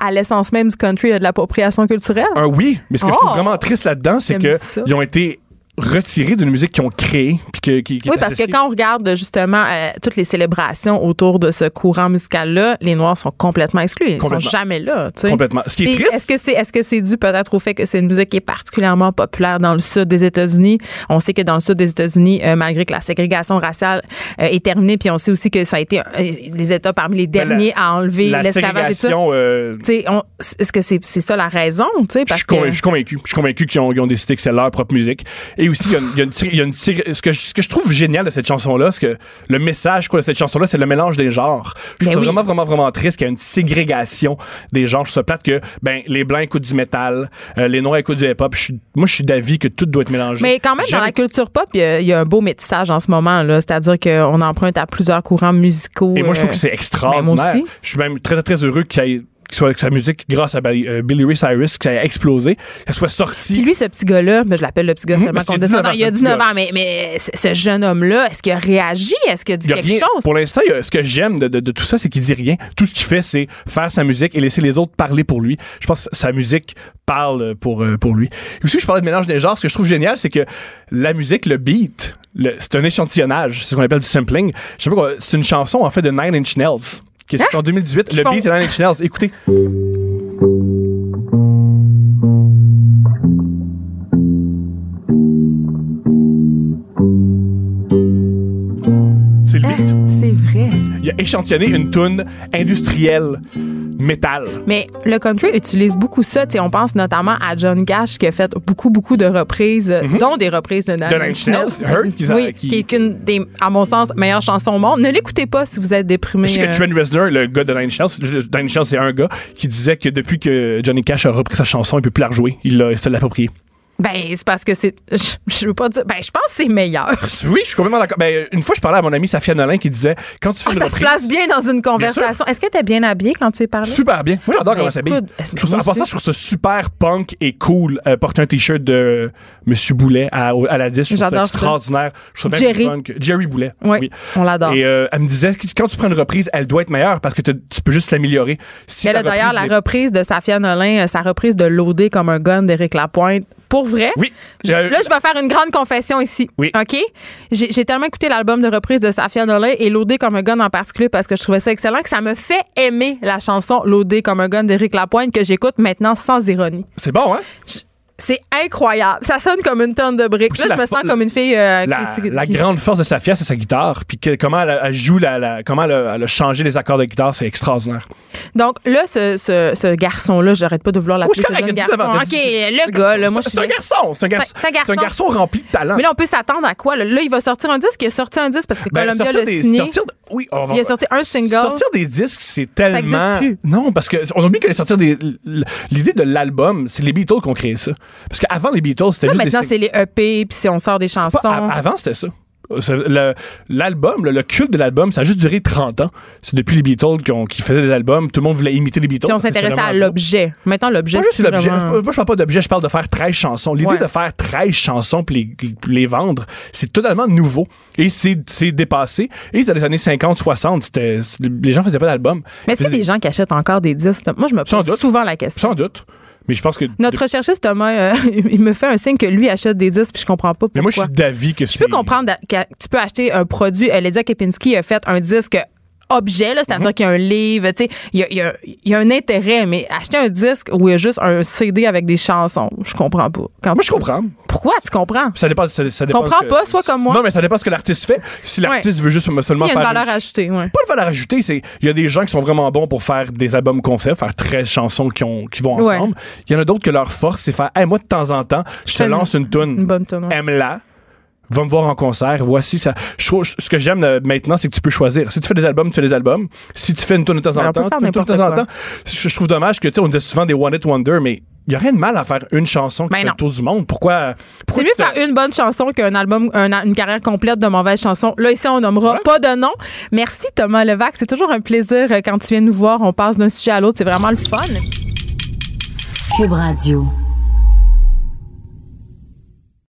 à l'essence même du country, il y a de l'appropriation culturelle? Un oui, mais ce que je Oh! trouve vraiment triste là-dedans, c'est J'aime que ça. ils ont été retirés d'une musique qu'ils ont créée. Puis que, qui, qui Oui, est parce que quand on regarde justement euh, toutes les célébrations autour de ce courant musical-là, les Noirs sont complètement exclus. Ils sont Complètement. jamais là. tu sais. Complètement. Ce qui est triste, Est-ce que c'est est-ce que c'est dû peut-être au fait que c'est une musique qui est particulièrement populaire dans le sud des États-Unis? On sait que dans le sud des États-Unis, euh, malgré que la ségrégation raciale euh, est terminée, puis on sait aussi que ça a été euh, les États parmi les Ben, la- derniers à enlever la l'esclavage et tout. ségrégation, euh, Tu sais, on- Est-ce que c'est c'est ça la raison tu sais, Je suis, convaincu, je suis convaincu. Je suis convaincu qu'ils ont, ont décidé que c'est leur propre musique. Et aussi, il y a une, il y a une tir- il y a une tir- ce, que je, ce que je trouve génial de cette chanson-là, c'est que le message quoi, de cette chanson-là, c'est le mélange des genres. Je Ben trouve oui. vraiment, vraiment, vraiment triste qu'il y ait une ségrégation des genres. Je ça plate que ben, les blancs écoutent du métal, euh, les noirs écoutent du hip-hop. Moi, je suis d'avis que tout doit être mélangé. Mais quand même, dans la culture pop, il y, y a un beau métissage en ce moment. là. C'est-à-dire qu'on emprunte à plusieurs courants musicaux. Et moi, je trouve euh, que c'est ben, extraordinaire. Je suis même très, très, très heureux qu'il y ait- que soit- que sa musique, grâce à Billy, euh, Billy Ray Cyrus, que ça ait explosé, qu'elle soit sortie. Puis lui, ce petit gars-là, ben, je l'appelle le petit gars Mhm, tellement parce qu'il a condescendant. 19 ans, Il a ce petit 19 gars. ans, mais, mais ce jeune homme-là, est-ce qu'il a réagi? Est-ce qu'il a dit Il a quelque rien- chose? Pour l'instant, a- ce que j'aime de, de- de tout ça, c'est qu'il dit rien. Tout ce qu'il fait, c'est faire sa musique et laisser les autres parler pour lui. Je pense que sa musique parle pour, euh, pour lui. Et aussi, je parlais de mélange des genres. Ce que je trouve génial, c'est que la musique, le beat, c'est un échantillonnage. C'est ce qu'on appelle du sampling. Je sais pas quoi, c'est une chanson, en fait, de Nine Inch Nails, qui est sortie en 2018. Le font- beat, c'est Nine Inch Nails. Écoutez. C'est le beat. C'est vrai. Il a échantillonné une toune industrielle métal. Mais le country utilise beaucoup ça. Tu sais, on pense notamment à John Cash qui a fait beaucoup, beaucoup de reprises, euh, dont des reprises de Nine Mhm. Hurt, qui- oui, qui- qui est une des, à mon sens, meilleures chansons au monde. Ne l'écoutez pas si vous êtes déprimé. Je sais que euh, Trent Reznor, le gars de Nine Nine c'est un gars qui disait que depuis que Johnny Cash a repris sa chanson, il peut plus la rejouer. Il l'a- se l'a approprié. Ben, c'est parce que c'est. Je, je veux pas dire. Ben, je pense que c'est meilleur. Oui, je suis complètement d'accord. Ben, une fois, je parlais à mon ami Safia Nolin qui disait quand tu fais une ça se place bien dans une conversation. Est-ce que t'es bien habillé quand tu es parlé? Super bien. Moi, j'adore Ben, comment ça s'habille. écoute, est-ce Je que trouve ça, moi en passant, je trouve ça super punk et cool. euh, porter un t-shirt de Monsieur Boulet à, la 10. Je trouve ça extraordinaire. Je trouve ça bien Jerry. punk. Jerry Boulet. Oui, on l'adore. Et euh, elle me disait que quand tu prends une reprise, elle doit être meilleure parce que tu peux juste l'améliorer. Si Elle a d'ailleurs la reprise de Safia Nolin, euh, sa reprise de Loadé comme un gun d'Éric Lapointe. Pour vrai? Oui. Je- là, je vais faire une grande confession ici. Oui. OK? J'ai tellement écouté l'album de reprise de Safia Nolin et Loadé comme un gun en particulier parce que je trouvais ça excellent que ça me fait aimer la chanson Loadé comme un gun d'Éric Lapointe que j'écoute maintenant sans ironie. C'est bon, hein? C'est incroyable. Ça sonne comme une tonne de briques. Là, je me sens comme une fille euh, La, la qui- grande force de Safia, c'est sa guitare. Puis que- comment elle, joue, la, la- comment elle a, elle a changé les accords de guitare, c'est extraordinaire. Donc là, ce, ce, ce garçon-là, j'arrête pas de vouloir Oui, l'appeler jeune correct, garçon. OK, le gars, là, moi, je C'est un suis... garçon, c'est un garçon. C'est un garçon. C'est un garçon rempli de talent. Mais là, on peut s'attendre à quoi? Là, Là, il va sortir un disque. Il a sorti un disque parce que Ben, Columbia l'a signé. sortir de- oui, on va- Il a sorti un single. Sortir des disques, c'est tellement. plus. Non, parce que on oublie que sortir des. L'idée de l'album, c'est les Beatles qui ont créé ça. Parce qu'avant les Beatles, c'était juste maintenant, des. c'est les EP, puis si on sort des chansons. pas- avant, c'était ça. L'album, le, le culte de l'album, ça a juste duré 30 ans. C'est depuis les Beatles qui, ont- qui faisaient des albums. Tout le monde voulait imiter les Beatles. Puis on s'intéressait à l'objet. Maintenant, l'objet, c'est l'objet. vraiment... Moi, je parle pas d'objet, je parle de faire 13 chansons. L'idée Ouais. de faire 13 chansons puis les, les vendre, c'est totalement nouveau. Et c'est dépassé. Et dans les années 50, 60, c'était, les gens faisaient pas d'albums. Mais est-ce qu'il y a des gens qui achètent encore des disques? Moi, je me pose souvent la question. Sans doute. Mais je pense que. Notre recherchiste Thomas, euh, il me fait un signe que lui achète des disques, puis je comprends pas pourquoi. Mais moi, je suis d'avis que Je peux comprendre que tu peux acheter un produit. euh, Lydia Kepinski a fait un disque objet, c'est-à-dire Mhm. qu'il y a un livre, tu sais, il y a, il il y un intérêt, mais acheter un disque où il y a juste un CD avec des chansons, je comprends pas. Quand Moi, je comprends. Pourquoi tu comprends? Ça dépend. Ça, ça dépend Comprends que- pas, sois comme moi. Non, mais ça dépend ce que l'artiste fait. Si l'artiste veut juste seulement S'il y a une faire. valeur ajoutée, ouais. Pas de valeur ajoutée, c'est il y a des gens qui sont vraiment bons pour faire des albums concept, faire 13 chansons qui, ont, qui vont ensemble. Il y en a d'autres que leur force, c'est faire hey, moi de temps en temps, je te une- lance une tune, Une bonne ouais. aime-la. Va me voir en concert, voici ça. Je trouve, ce que j'aime euh, maintenant, c'est que tu peux choisir. Si tu fais des albums, tu fais des albums. Si tu fais une tune de temps Ben, en temps, tu fais une de temps en temps. Je, je trouve dommage que, tu sais, on dit souvent des One It Wonder, mais il y a rien de mal à faire une chanson qui Ben fait le tour du monde. Pourquoi? C'est mieux te- faire une bonne chanson qu'un album, un- une carrière complète de mauvaises chansons. Là, ici, on nommera Ouais. pas de nom. Merci, Thomas Levac. C'est toujours un plaisir euh, quand tu viens nous voir. On passe d'un sujet à l'autre. C'est vraiment le fun. Cube Radio.